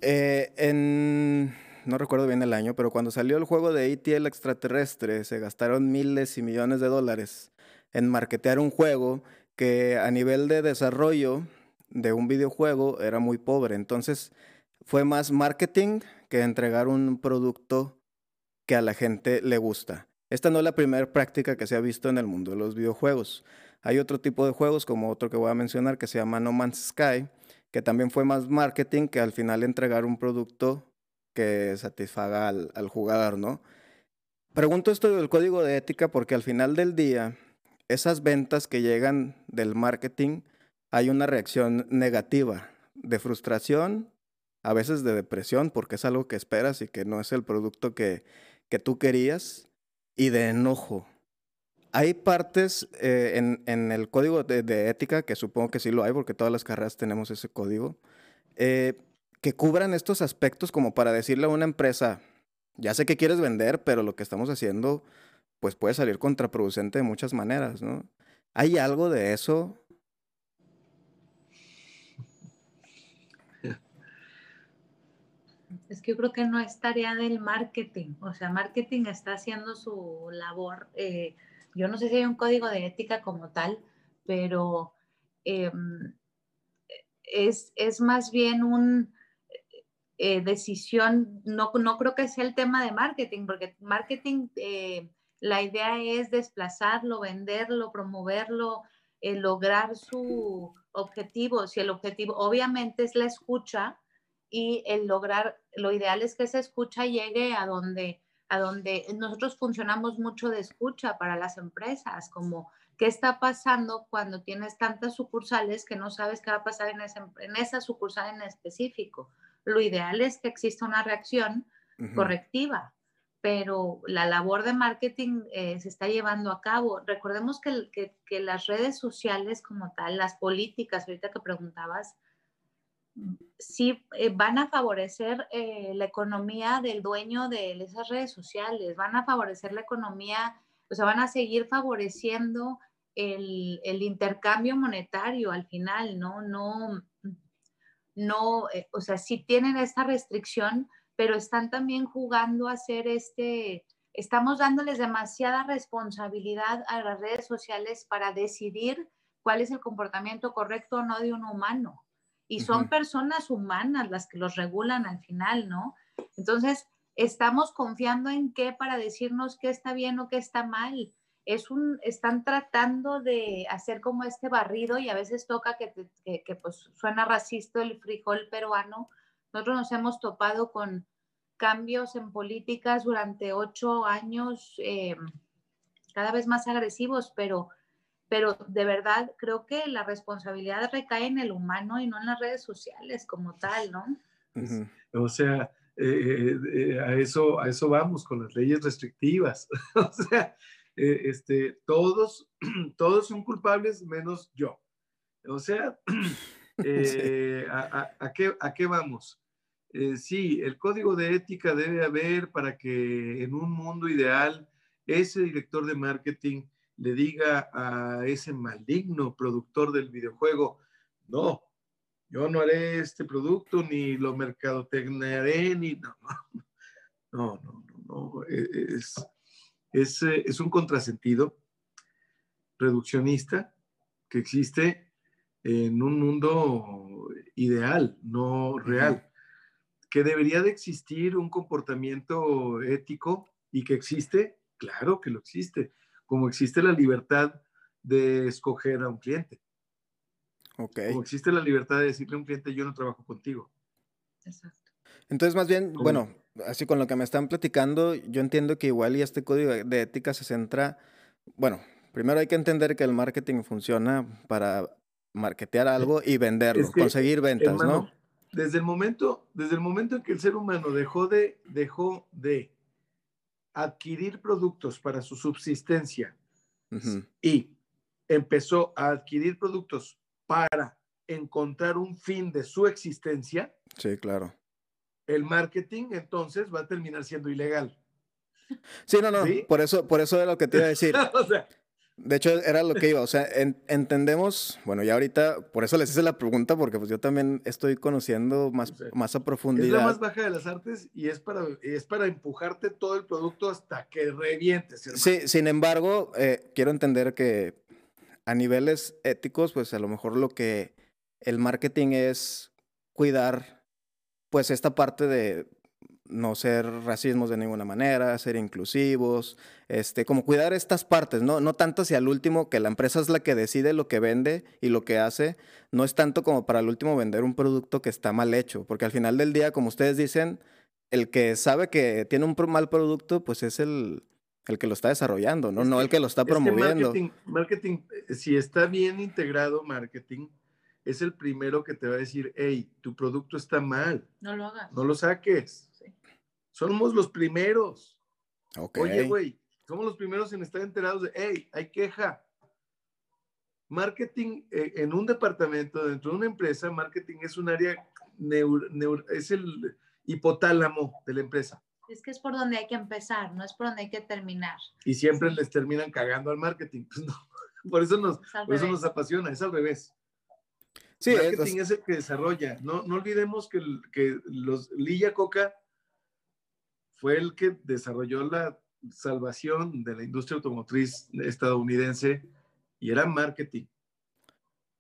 Eh, en, no recuerdo bien el año, pero cuando salió el juego de E.T. el extraterrestre, se gastaron miles y millones de dólares en marketear un juego que a nivel de desarrollo de un videojuego era muy pobre. Entonces fue más marketing que entregar un producto que a la gente le gusta. Esta no es la primera práctica que se ha visto en el mundo de los videojuegos. Hay otro tipo de juegos, como otro que voy a mencionar, que se llama No Man's Sky, que también fue más marketing que al final entregar un producto que satisfaga al, al jugador, ¿no? Pregunto esto del código de ética porque al final del día, esas ventas que llegan del marketing hay una reacción negativa de frustración, a veces de depresión, porque es algo que esperas y que no es el producto que, que tú querías, y de enojo. Hay partes eh, en, en, el código de, ética, que supongo que sí lo hay, porque todas las carreras tenemos ese código, eh, que cubran estos aspectos como para decirle a una empresa, ya sé que quieres vender, pero lo que estamos haciendo pues puede salir contraproducente de muchas maneras, ¿no? ¿Hay algo de eso Es que yo creo que no es tarea del marketing. O sea, marketing está haciendo su labor. Eh, yo no sé si hay un código de ética como tal, pero em, es, es, más bien un eh, decisión, no, no creo que sea el tema de marketing, porque marketing, eh, la idea es desplazarlo, venderlo, promoverlo, lograr su objetivo. Si el objetivo obviamente es la escucha, y el lograr, lo ideal es que esa escucha llegue a donde, a donde nosotros funcionamos mucho de escucha para las empresas, como qué está pasando cuando tienes tantas sucursales que no sabes qué va a pasar en esa, en esa sucursal en específico. Lo ideal es que exista una reacción correctiva, pero la labor de marketing eh, se está llevando a cabo. Recordemos que, que, que, las redes sociales como tal, las políticas, ahorita que preguntabas, sí eh, van a favorecer eh, la economía del dueño de esas redes sociales, van a favorecer la economía, o sea, van a seguir favoreciendo el, intercambio monetario al final, ¿no? No, no, eh, o sea, sí tienen esta restricción, pero están también jugando a hacer este, estamos dándoles demasiada responsabilidad a las redes sociales para decidir cuál es el comportamiento correcto o no de un humano y son personas humanas las que los regulan al final, ¿no? Entonces, estamos confiando en qué para decirnos qué está bien o qué está mal. Es un, están tratando de hacer como este barrido y a veces toca que, que, pues suena racista el frijol peruano. Nosotros nos hemos topado con cambios en políticas durante ocho años, eh, cada vez más agresivos, pero pero de verdad creo que la responsabilidad recae en el humano y no en las redes sociales como tal, ¿no? O sea, eh, eh, a, eso, a eso vamos con las leyes restrictivas. o sea, eh, este, todos, todos son culpables menos yo. O sea, a, qué, ¿a qué vamos? sí, el código de ética debe haber para que en un mundo ideal ese director de marketing le diga a ese maligno productor del videojuego, no, yo no haré este producto, ni lo mercadotecnearé, ni no, no, no, no, no, es, es, es un contrasentido reduccionista que existe en un mundo ideal, no real, que debería de existir un comportamiento ético y que existe, claro que lo existe, como existe la libertad de escoger a un cliente. Okay. Como existe la libertad de decirle a un cliente, yo no trabajo contigo. Exacto. Entonces, más bien, bueno, así con lo que me están platicando, yo entiendo que igual y este código de ética se centra, bueno, primero hay que entender que el marketing funciona para marketear algo y venderlo, conseguir ventas, ¿no? Desde el momento, desde el momento en que el ser humano dejó de, dejó de adquirir productos para su subsistencia y empezó a adquirir productos para encontrar un fin de su existencia. Sí, claro. El marketing entonces va a terminar siendo ilegal. Sí, no, no. Por eso, por eso era lo que te iba a decir. o sea, de hecho, era lo que iba. O sea, entendemos, bueno, ya ahorita, por eso les hice la pregunta, porque pues yo también estoy conociendo más, más a profundidad. Es la más baja de las artes y es para, es para empujarte todo el producto hasta que revientes. Sí, sin embargo, eh, quiero entender que a niveles éticos, pues a lo mejor lo que el marketing es cuidar, pues esta parte de no ser racismos de ninguna manera, ser inclusivos, este, como cuidar estas partes, ¿no? No tanto hacia el último, que la empresa es la que decide lo que vende y lo que hace, no es tanto como para el último vender un producto que está mal hecho, porque al final del día, como ustedes dicen, el que sabe que tiene un mal producto, pues es el, el que lo está desarrollando, ¿no? no el que lo está promoviendo. marketing, marketing, eh, si está bien integrado marketing, es el primero que te va a decir, hey, tu producto está mal. No lo hagas. No lo saques. Somos los primeros. Oye, güey, somos los primeros en estar enterados de, hey, hay queja. Marketing eh, en un departamento, dentro de una empresa, marketing es un área, es el hipotálamo de la empresa. Es que es por donde hay que empezar, no es por donde hay que terminar. Y siempre les terminan cagando al marketing. Pues por eso nos, por eso nos apasiona, es al revés. Sí, marketing es, el que desarrolla. No, no olvidemos que, que los Lilla Coca fue el que desarrolló la salvación de la industria automotriz estadounidense y era marketing.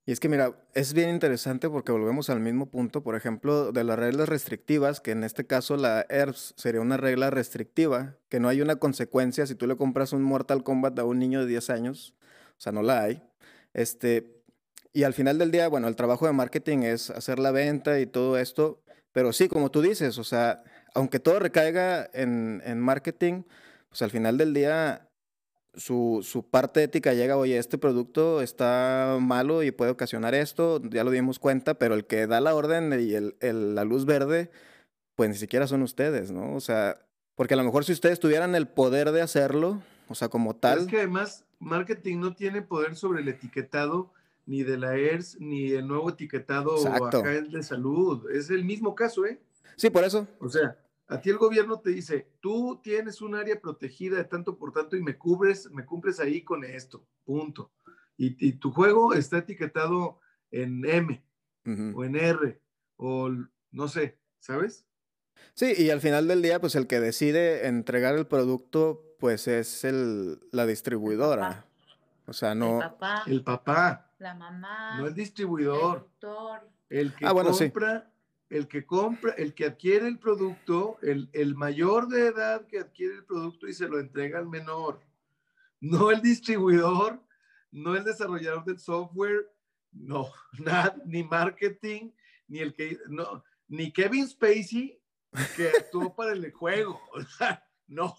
Y es que mira, es bien interesante porque volvemos al mismo punto, por ejemplo, de las reglas restrictivas, que en este caso la ERS sería una regla restrictiva, que no hay una consecuencia si tú le compras un Mortal Kombat a un niño de 10 años, o sea, no la hay. Este, y al final del día, bueno, el trabajo de marketing es hacer la venta y todo esto, pero sí, como tú dices, o sea, aunque todo recaiga en, en marketing, pues al final del día su, su, parte ética llega, oye, este producto está malo y puede ocasionar esto, ya lo dimos cuenta, pero el que da la orden y el, el, la luz verde, pues ni siquiera son ustedes, ¿no? O sea, porque a lo mejor si ustedes tuvieran el poder de hacerlo, o sea, como tal... Es que además marketing no tiene poder sobre el etiquetado ni de la ERS, ni el nuevo etiquetado acá de salud. Es el mismo caso, ¿eh? Sí, por eso. O sea, a ti el gobierno te dice, tú tienes un área protegida de tanto por tanto y me cubres, me cumples ahí con esto, punto. Y, tu juego está etiquetado en M o en R o no sé, ¿sabes? Sí, y al final del día, pues el que decide entregar el producto, pues es el, la distribuidora. O sea, no. El papá. El papá. La mamá. No el distribuidor. El, el que ah, compra el que compra, el que adquiere el producto, el, mayor de edad que adquiere el producto y se lo entrega al menor. No el distribuidor, no el desarrollador del software, no, nada, ni marketing, ni el que, no, ni Kevin Spacey que actuó para el juego. no,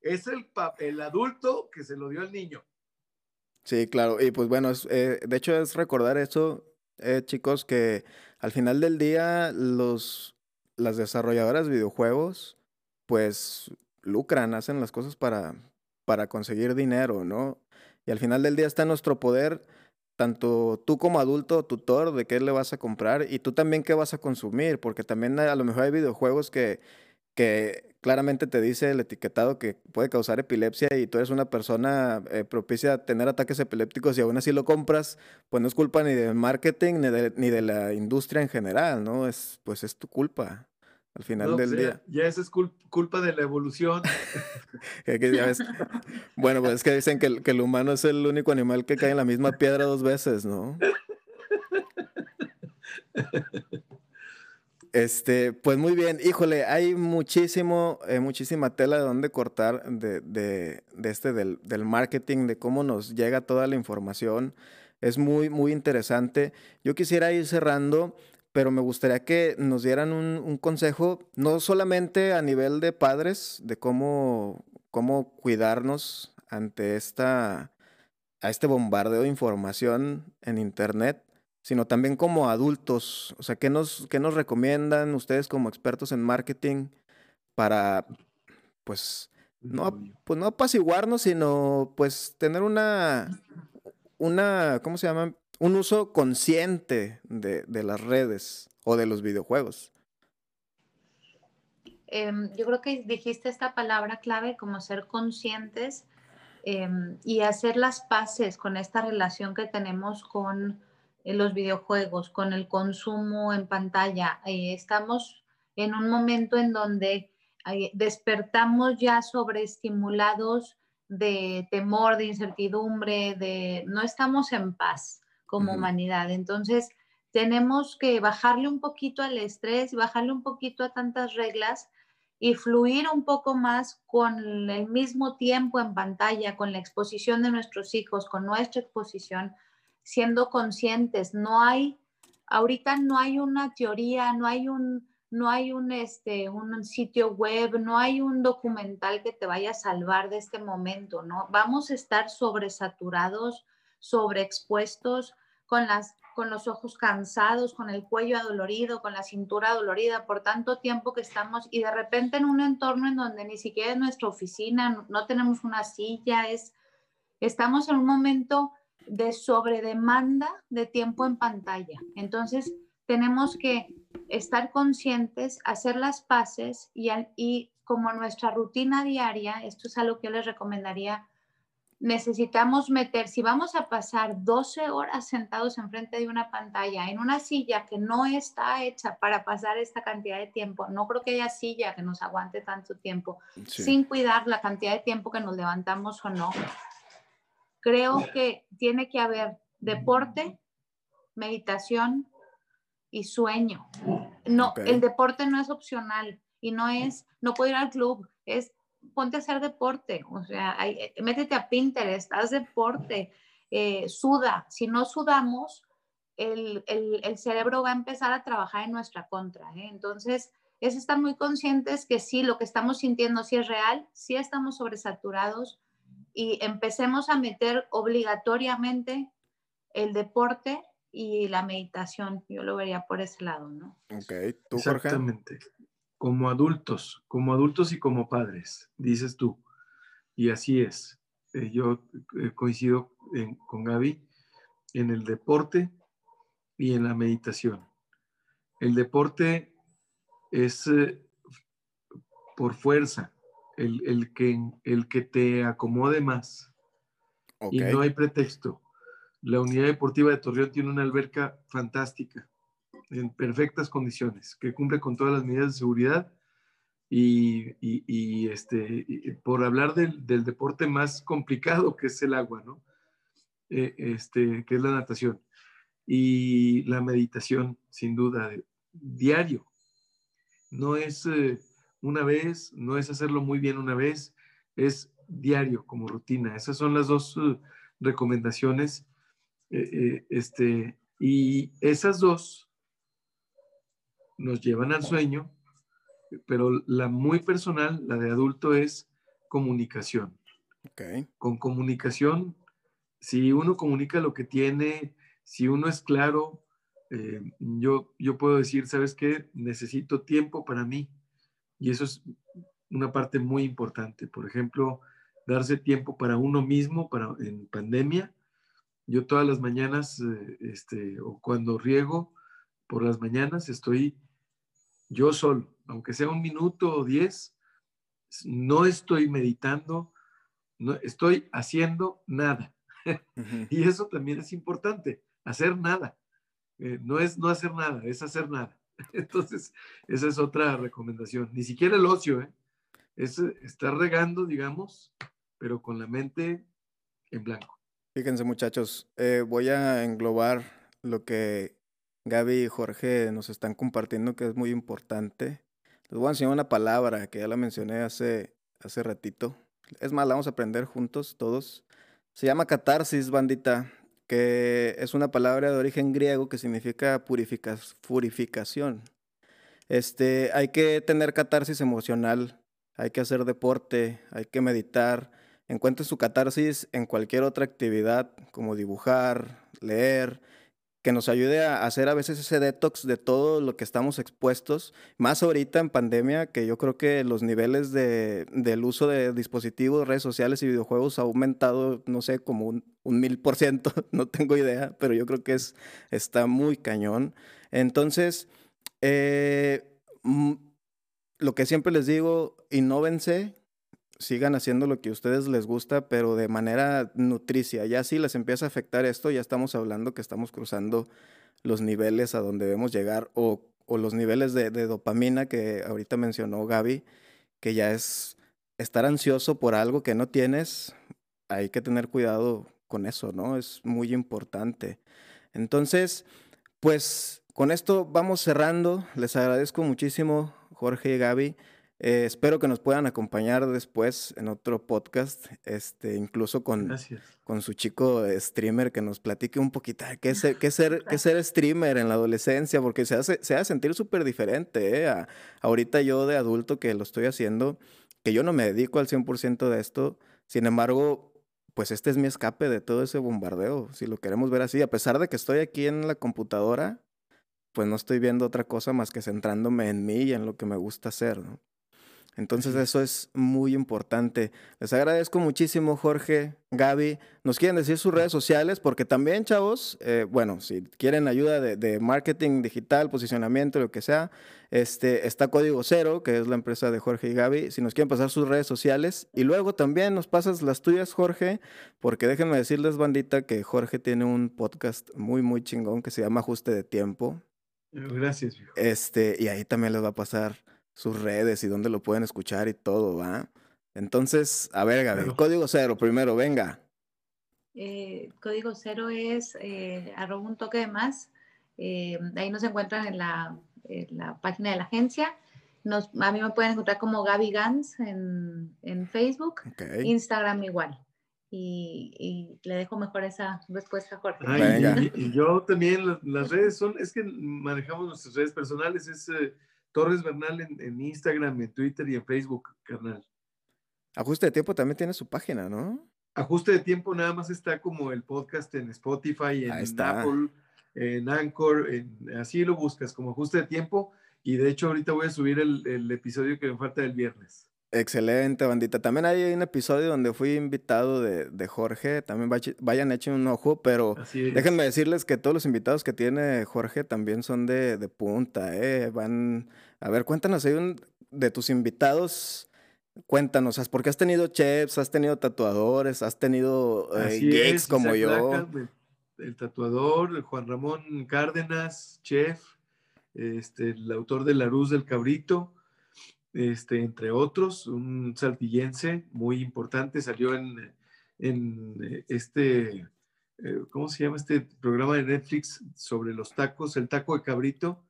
es el, el adulto que se lo dio al niño. Sí, claro. Y pues bueno, eh, de hecho es recordar eso, eh, chicos, que al final del día los, las desarrolladoras de videojuegos pues lucran, hacen las cosas para, para conseguir dinero, ¿no? Y al final del día está en nuestro poder, tanto tú como adulto, tutor, de qué le vas a comprar y tú también qué vas a consumir, porque también a lo mejor hay videojuegos que, que claramente te dice el etiquetado que puede causar epilepsia y tú eres una persona eh, propicia a tener ataques epilépticos y aún así lo compras, pues no es culpa ni del marketing ni de, ni de la industria en general, ¿no? Es, pues es tu culpa al final del pues día. Ya, esa es culpa de la evolución. bueno, pues es que dicen que que el humano es el único animal que cae en la misma piedra dos veces, ¿no? Este, pues muy bien, híjole, hay muchísimo, eh, muchísima tela de dónde cortar de, de, de este, del, del, marketing, de cómo nos llega toda la información. Es muy, muy interesante. Yo quisiera ir cerrando, pero me gustaría que nos dieran un, consejo, no solamente a nivel de padres, de cómo, cómo cuidarnos ante esta, a este bombardeo de información en Internet, sino también como adultos. O sea, ¿qué nos, qué nos recomiendan ustedes como expertos en marketing para, pues, no, pues no apaciguarnos, sino pues tener una, una, ¿cómo se llama? Un uso consciente de, de las redes o de los videojuegos. Em, yo creo que dijiste esta palabra clave como ser conscientes em, y hacer las paces con esta relación que tenemos con eh, los videojuegos, con el consumo en pantalla. Eh, estamos en un momento en donde despertamos ya sobreestimulados de temor, de incertidumbre, de no estamos en paz como humanidad. Entonces, tenemos que bajarle un poquito al estrés, bajarle un poquito a tantas reglas y fluir un poco más con el mismo tiempo en pantalla, con la exposición de nuestros hijos, con nuestra exposición, siendo conscientes. No hay, ahorita no hay una teoría, no hay un, no hay un, este, un sitio web, no hay un documental que te vaya a salvar de este momento, ¿no? Vamos a estar sobresaturados, sobreexpuestos, con, las, con los ojos cansados, con el cuello adolorido, con la cintura adolorida por tanto tiempo que estamos y de repente en un entorno en donde ni siquiera es nuestra oficina, no tenemos una silla, es, estamos en un momento de sobredemanda de tiempo en pantalla. Entonces, tenemos que estar conscientes, hacer las paces y, y como nuestra rutina diaria, esto es algo que yo les recomendaría, necesitamos meter, si vamos a pasar 12 horas sentados enfrente de una pantalla, en una silla que no está hecha para pasar esta cantidad de tiempo, no creo que haya silla que nos aguante tanto tiempo, sin cuidar la cantidad de tiempo que nos levantamos o no. Creo que tiene que haber deporte, meditación, y sueño. No, el deporte no es opcional y no es, no puedo ir al club, es ponte a hacer deporte, o sea, eh, métete a Pinterest, haz deporte, eh, suda. Si no sudamos, el, cerebro va a empezar a trabajar en nuestra contra. ¿eh? Entonces, es estar muy conscientes que sí, lo que estamos sintiendo sí es real, sí estamos sobresaturados y empecemos a meter obligatoriamente el deporte y la meditación. Yo lo vería por ese lado, ¿no? Ok, ¿tú, Exactamente. Como adultos, como adultos y como padres, dices tú. Y así es. Eh, yo eh, coincido con Gaby en el deporte y en la meditación. El deporte es eh, por fuerza, el, que, el que te acomode más. Y no hay pretexto. La unidad deportiva de Torreón tiene una alberca fantástica, en perfectas condiciones, que cumple con todas las medidas de seguridad. Y, este, por hablar del, deporte más complicado que es el agua, ¿no? Eh, este, que es la natación. Y la meditación, sin duda, diario. No es eh, una vez, no es hacerlo muy bien una vez, es diario como rutina. Esas son las dos uh, recomendaciones eh, eh, este, y esas dos nos llevan al sueño, pero la muy personal, la de adulto, es comunicación. Con comunicación, si uno comunica lo que tiene, si uno es claro, eh, yo, yo puedo decir, ¿sabes qué? Necesito tiempo para mí. Y eso es una parte muy importante. Por ejemplo, darse tiempo para uno mismo para, en pandemia yo todas las mañanas, eh, este, o cuando riego por las mañanas, estoy yo solo, aunque sea un minuto o diez, no estoy meditando, no estoy haciendo nada. y eso también es importante, hacer nada. Eh, no es no hacer nada, es hacer nada. Entonces, esa es otra recomendación. Ni siquiera el ocio, ¿eh? es estar regando, digamos, pero con la mente en blanco. Fíjense muchachos, eh, voy a englobar lo que Gaby y Jorge nos están compartiendo que es muy importante. Les voy a enseñar una palabra que ya la mencioné hace, hace ratito. Es más, la vamos a aprender juntos todos. Se llama catarsis, bandita. Que es una palabra de origen griego que significa purificación. Este, hay que tener catarsis emocional, hay que hacer deporte, hay que meditar. Encuentre su catarsis en cualquier otra actividad, como dibujar, leer, que nos ayude a hacer a veces ese detox de todo lo que estamos expuestos, más ahorita en pandemia, que yo creo que los niveles de, del uso de dispositivos, redes sociales y videojuegos ha aumentado, no sé, como un, mil por ciento, no tengo idea, pero yo creo que es, está muy cañón. Entonces, eh, mm, lo que siempre les digo, innovense, sigan haciendo lo que a ustedes les gusta, pero de manera nutricia. Ya si les empieza a afectar esto, ya estamos hablando que estamos cruzando los niveles a donde debemos llegar o, los niveles de, dopamina que ahorita mencionó Gaby, que ya es estar ansioso por algo que no tienes. Hay que tener cuidado con eso, ¿no? Es muy importante. Entonces, pues con esto vamos cerrando. Les agradezco muchísimo, Jorge y Gaby. Eh, espero que nos puedan acompañar después en otro podcast, este, incluso con, con su chico streamer que nos platique un poquito qué es, qué ser, qué ser streamer en la adolescencia, porque se hace, se hace sentir súper diferente. ¿eh? ahorita yo de adulto que lo estoy haciendo, que yo no me dedico al 100% de esto, sin embargo, pues este es mi escape de todo ese bombardeo, si lo queremos ver así, a pesar de que estoy aquí en la computadora, pues no estoy viendo otra cosa más que centrándome en mí y en lo que me gusta hacer, ¿no? Entonces eso es muy importante. Les agradezco muchísimo, Jorge, Gaby. ¿Nos quieren decir sus redes sociales? Porque también, chavos, eh, bueno, si quieren ayuda de, marketing digital, posicionamiento, lo que sea, este, está Código Cero, que es la empresa de Jorge y Gaby. Si nos quieren pasar sus redes sociales. Y luego también nos pasas las tuyas, Jorge, porque déjenme decirles, bandita, que Jorge tiene un podcast muy, muy chingón que se llama Ajuste de Tiempo. Gracias, hijo. Este, y ahí también les va a pasar sus redes y dónde lo pueden escuchar y todo, ¿va? Entonces, a ver, Gaby, código cero primero, venga. Eh, código cero es eh, arroba un toque de más. Eh, ahí nos encuentran en la, página de la agencia. Nos, a mí me pueden encontrar como Gaby Gans en, Facebook, Instagram igual. Y, le dejo mejor esa respuesta a Jorge. y, yo también, las redes son, es que manejamos nuestras redes personales, es Torres Bernal en, Instagram, en Twitter y en Facebook, carnal. Ajuste de tiempo también tiene su página, ¿no? Ajuste de tiempo nada más está como el podcast en Spotify, en Apple, en Anchor, así lo buscas como ajuste de tiempo. Y de hecho ahorita voy a subir el, episodio que me falta del viernes. Excelente, bandita. También hay un episodio donde fui invitado de, Jorge. También vayan, echen un ojo, pero déjenme decirles que todos los invitados que tiene Jorge también son de, de punta, ¿eh? Van a ver, cuéntanos, hay un de tus invitados, cuéntanos, porque has tenido chefs, has tenido tatuadores, has tenido eh, como yo. el, tatuador, Juan Ramón Cárdenas, chef, este, el autor de La Luz del Cabrito, este, entre otros, un saltillense muy importante, salió en, en este, eh, ¿cómo se llama este programa de Netflix sobre los tacos? El taco de cabrito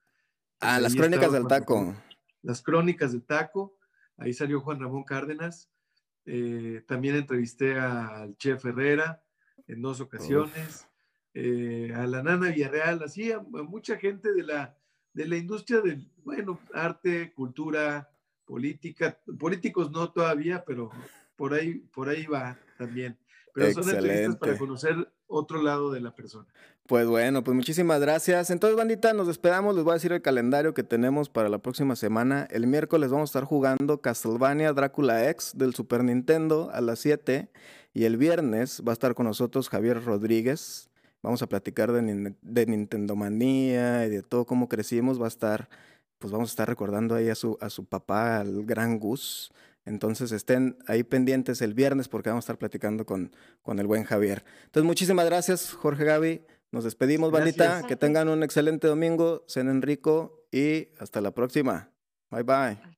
Ah, las crónicas del taco. Las crónicas del taco. Ahí salió Juan Ramón Cárdenas. Eh, también entrevisté al chef Herrera en dos ocasiones. Eh, a la nana Villarreal, así a, mucha gente de la, de la industria del, bueno, arte, cultura, política, políticos no todavía, pero por ahí, por ahí va también. Pero son entrevistas para conocer otro lado de la persona. Pues bueno, pues muchísimas gracias. Entonces, bandita, nos despedamos. Les voy a decir el calendario que tenemos para la próxima semana. El miércoles vamos a estar jugando Castlevania Drácula X del Super Nintendo a las 7. Y el viernes va a estar con nosotros Javier Rodríguez. Vamos a platicar de, de Nintendo Manía y de todo cómo crecimos. Va a estar, pues vamos a estar recordando ahí a su, a su papá, al gran Gus. Entonces estén ahí pendientes el viernes porque vamos a estar platicando con, con el buen Javier. Entonces muchísimas gracias Jorge Gaby. Nos despedimos, bandita. Que tengan un excelente domingo. Cenen rico y hasta la próxima. Bye bye.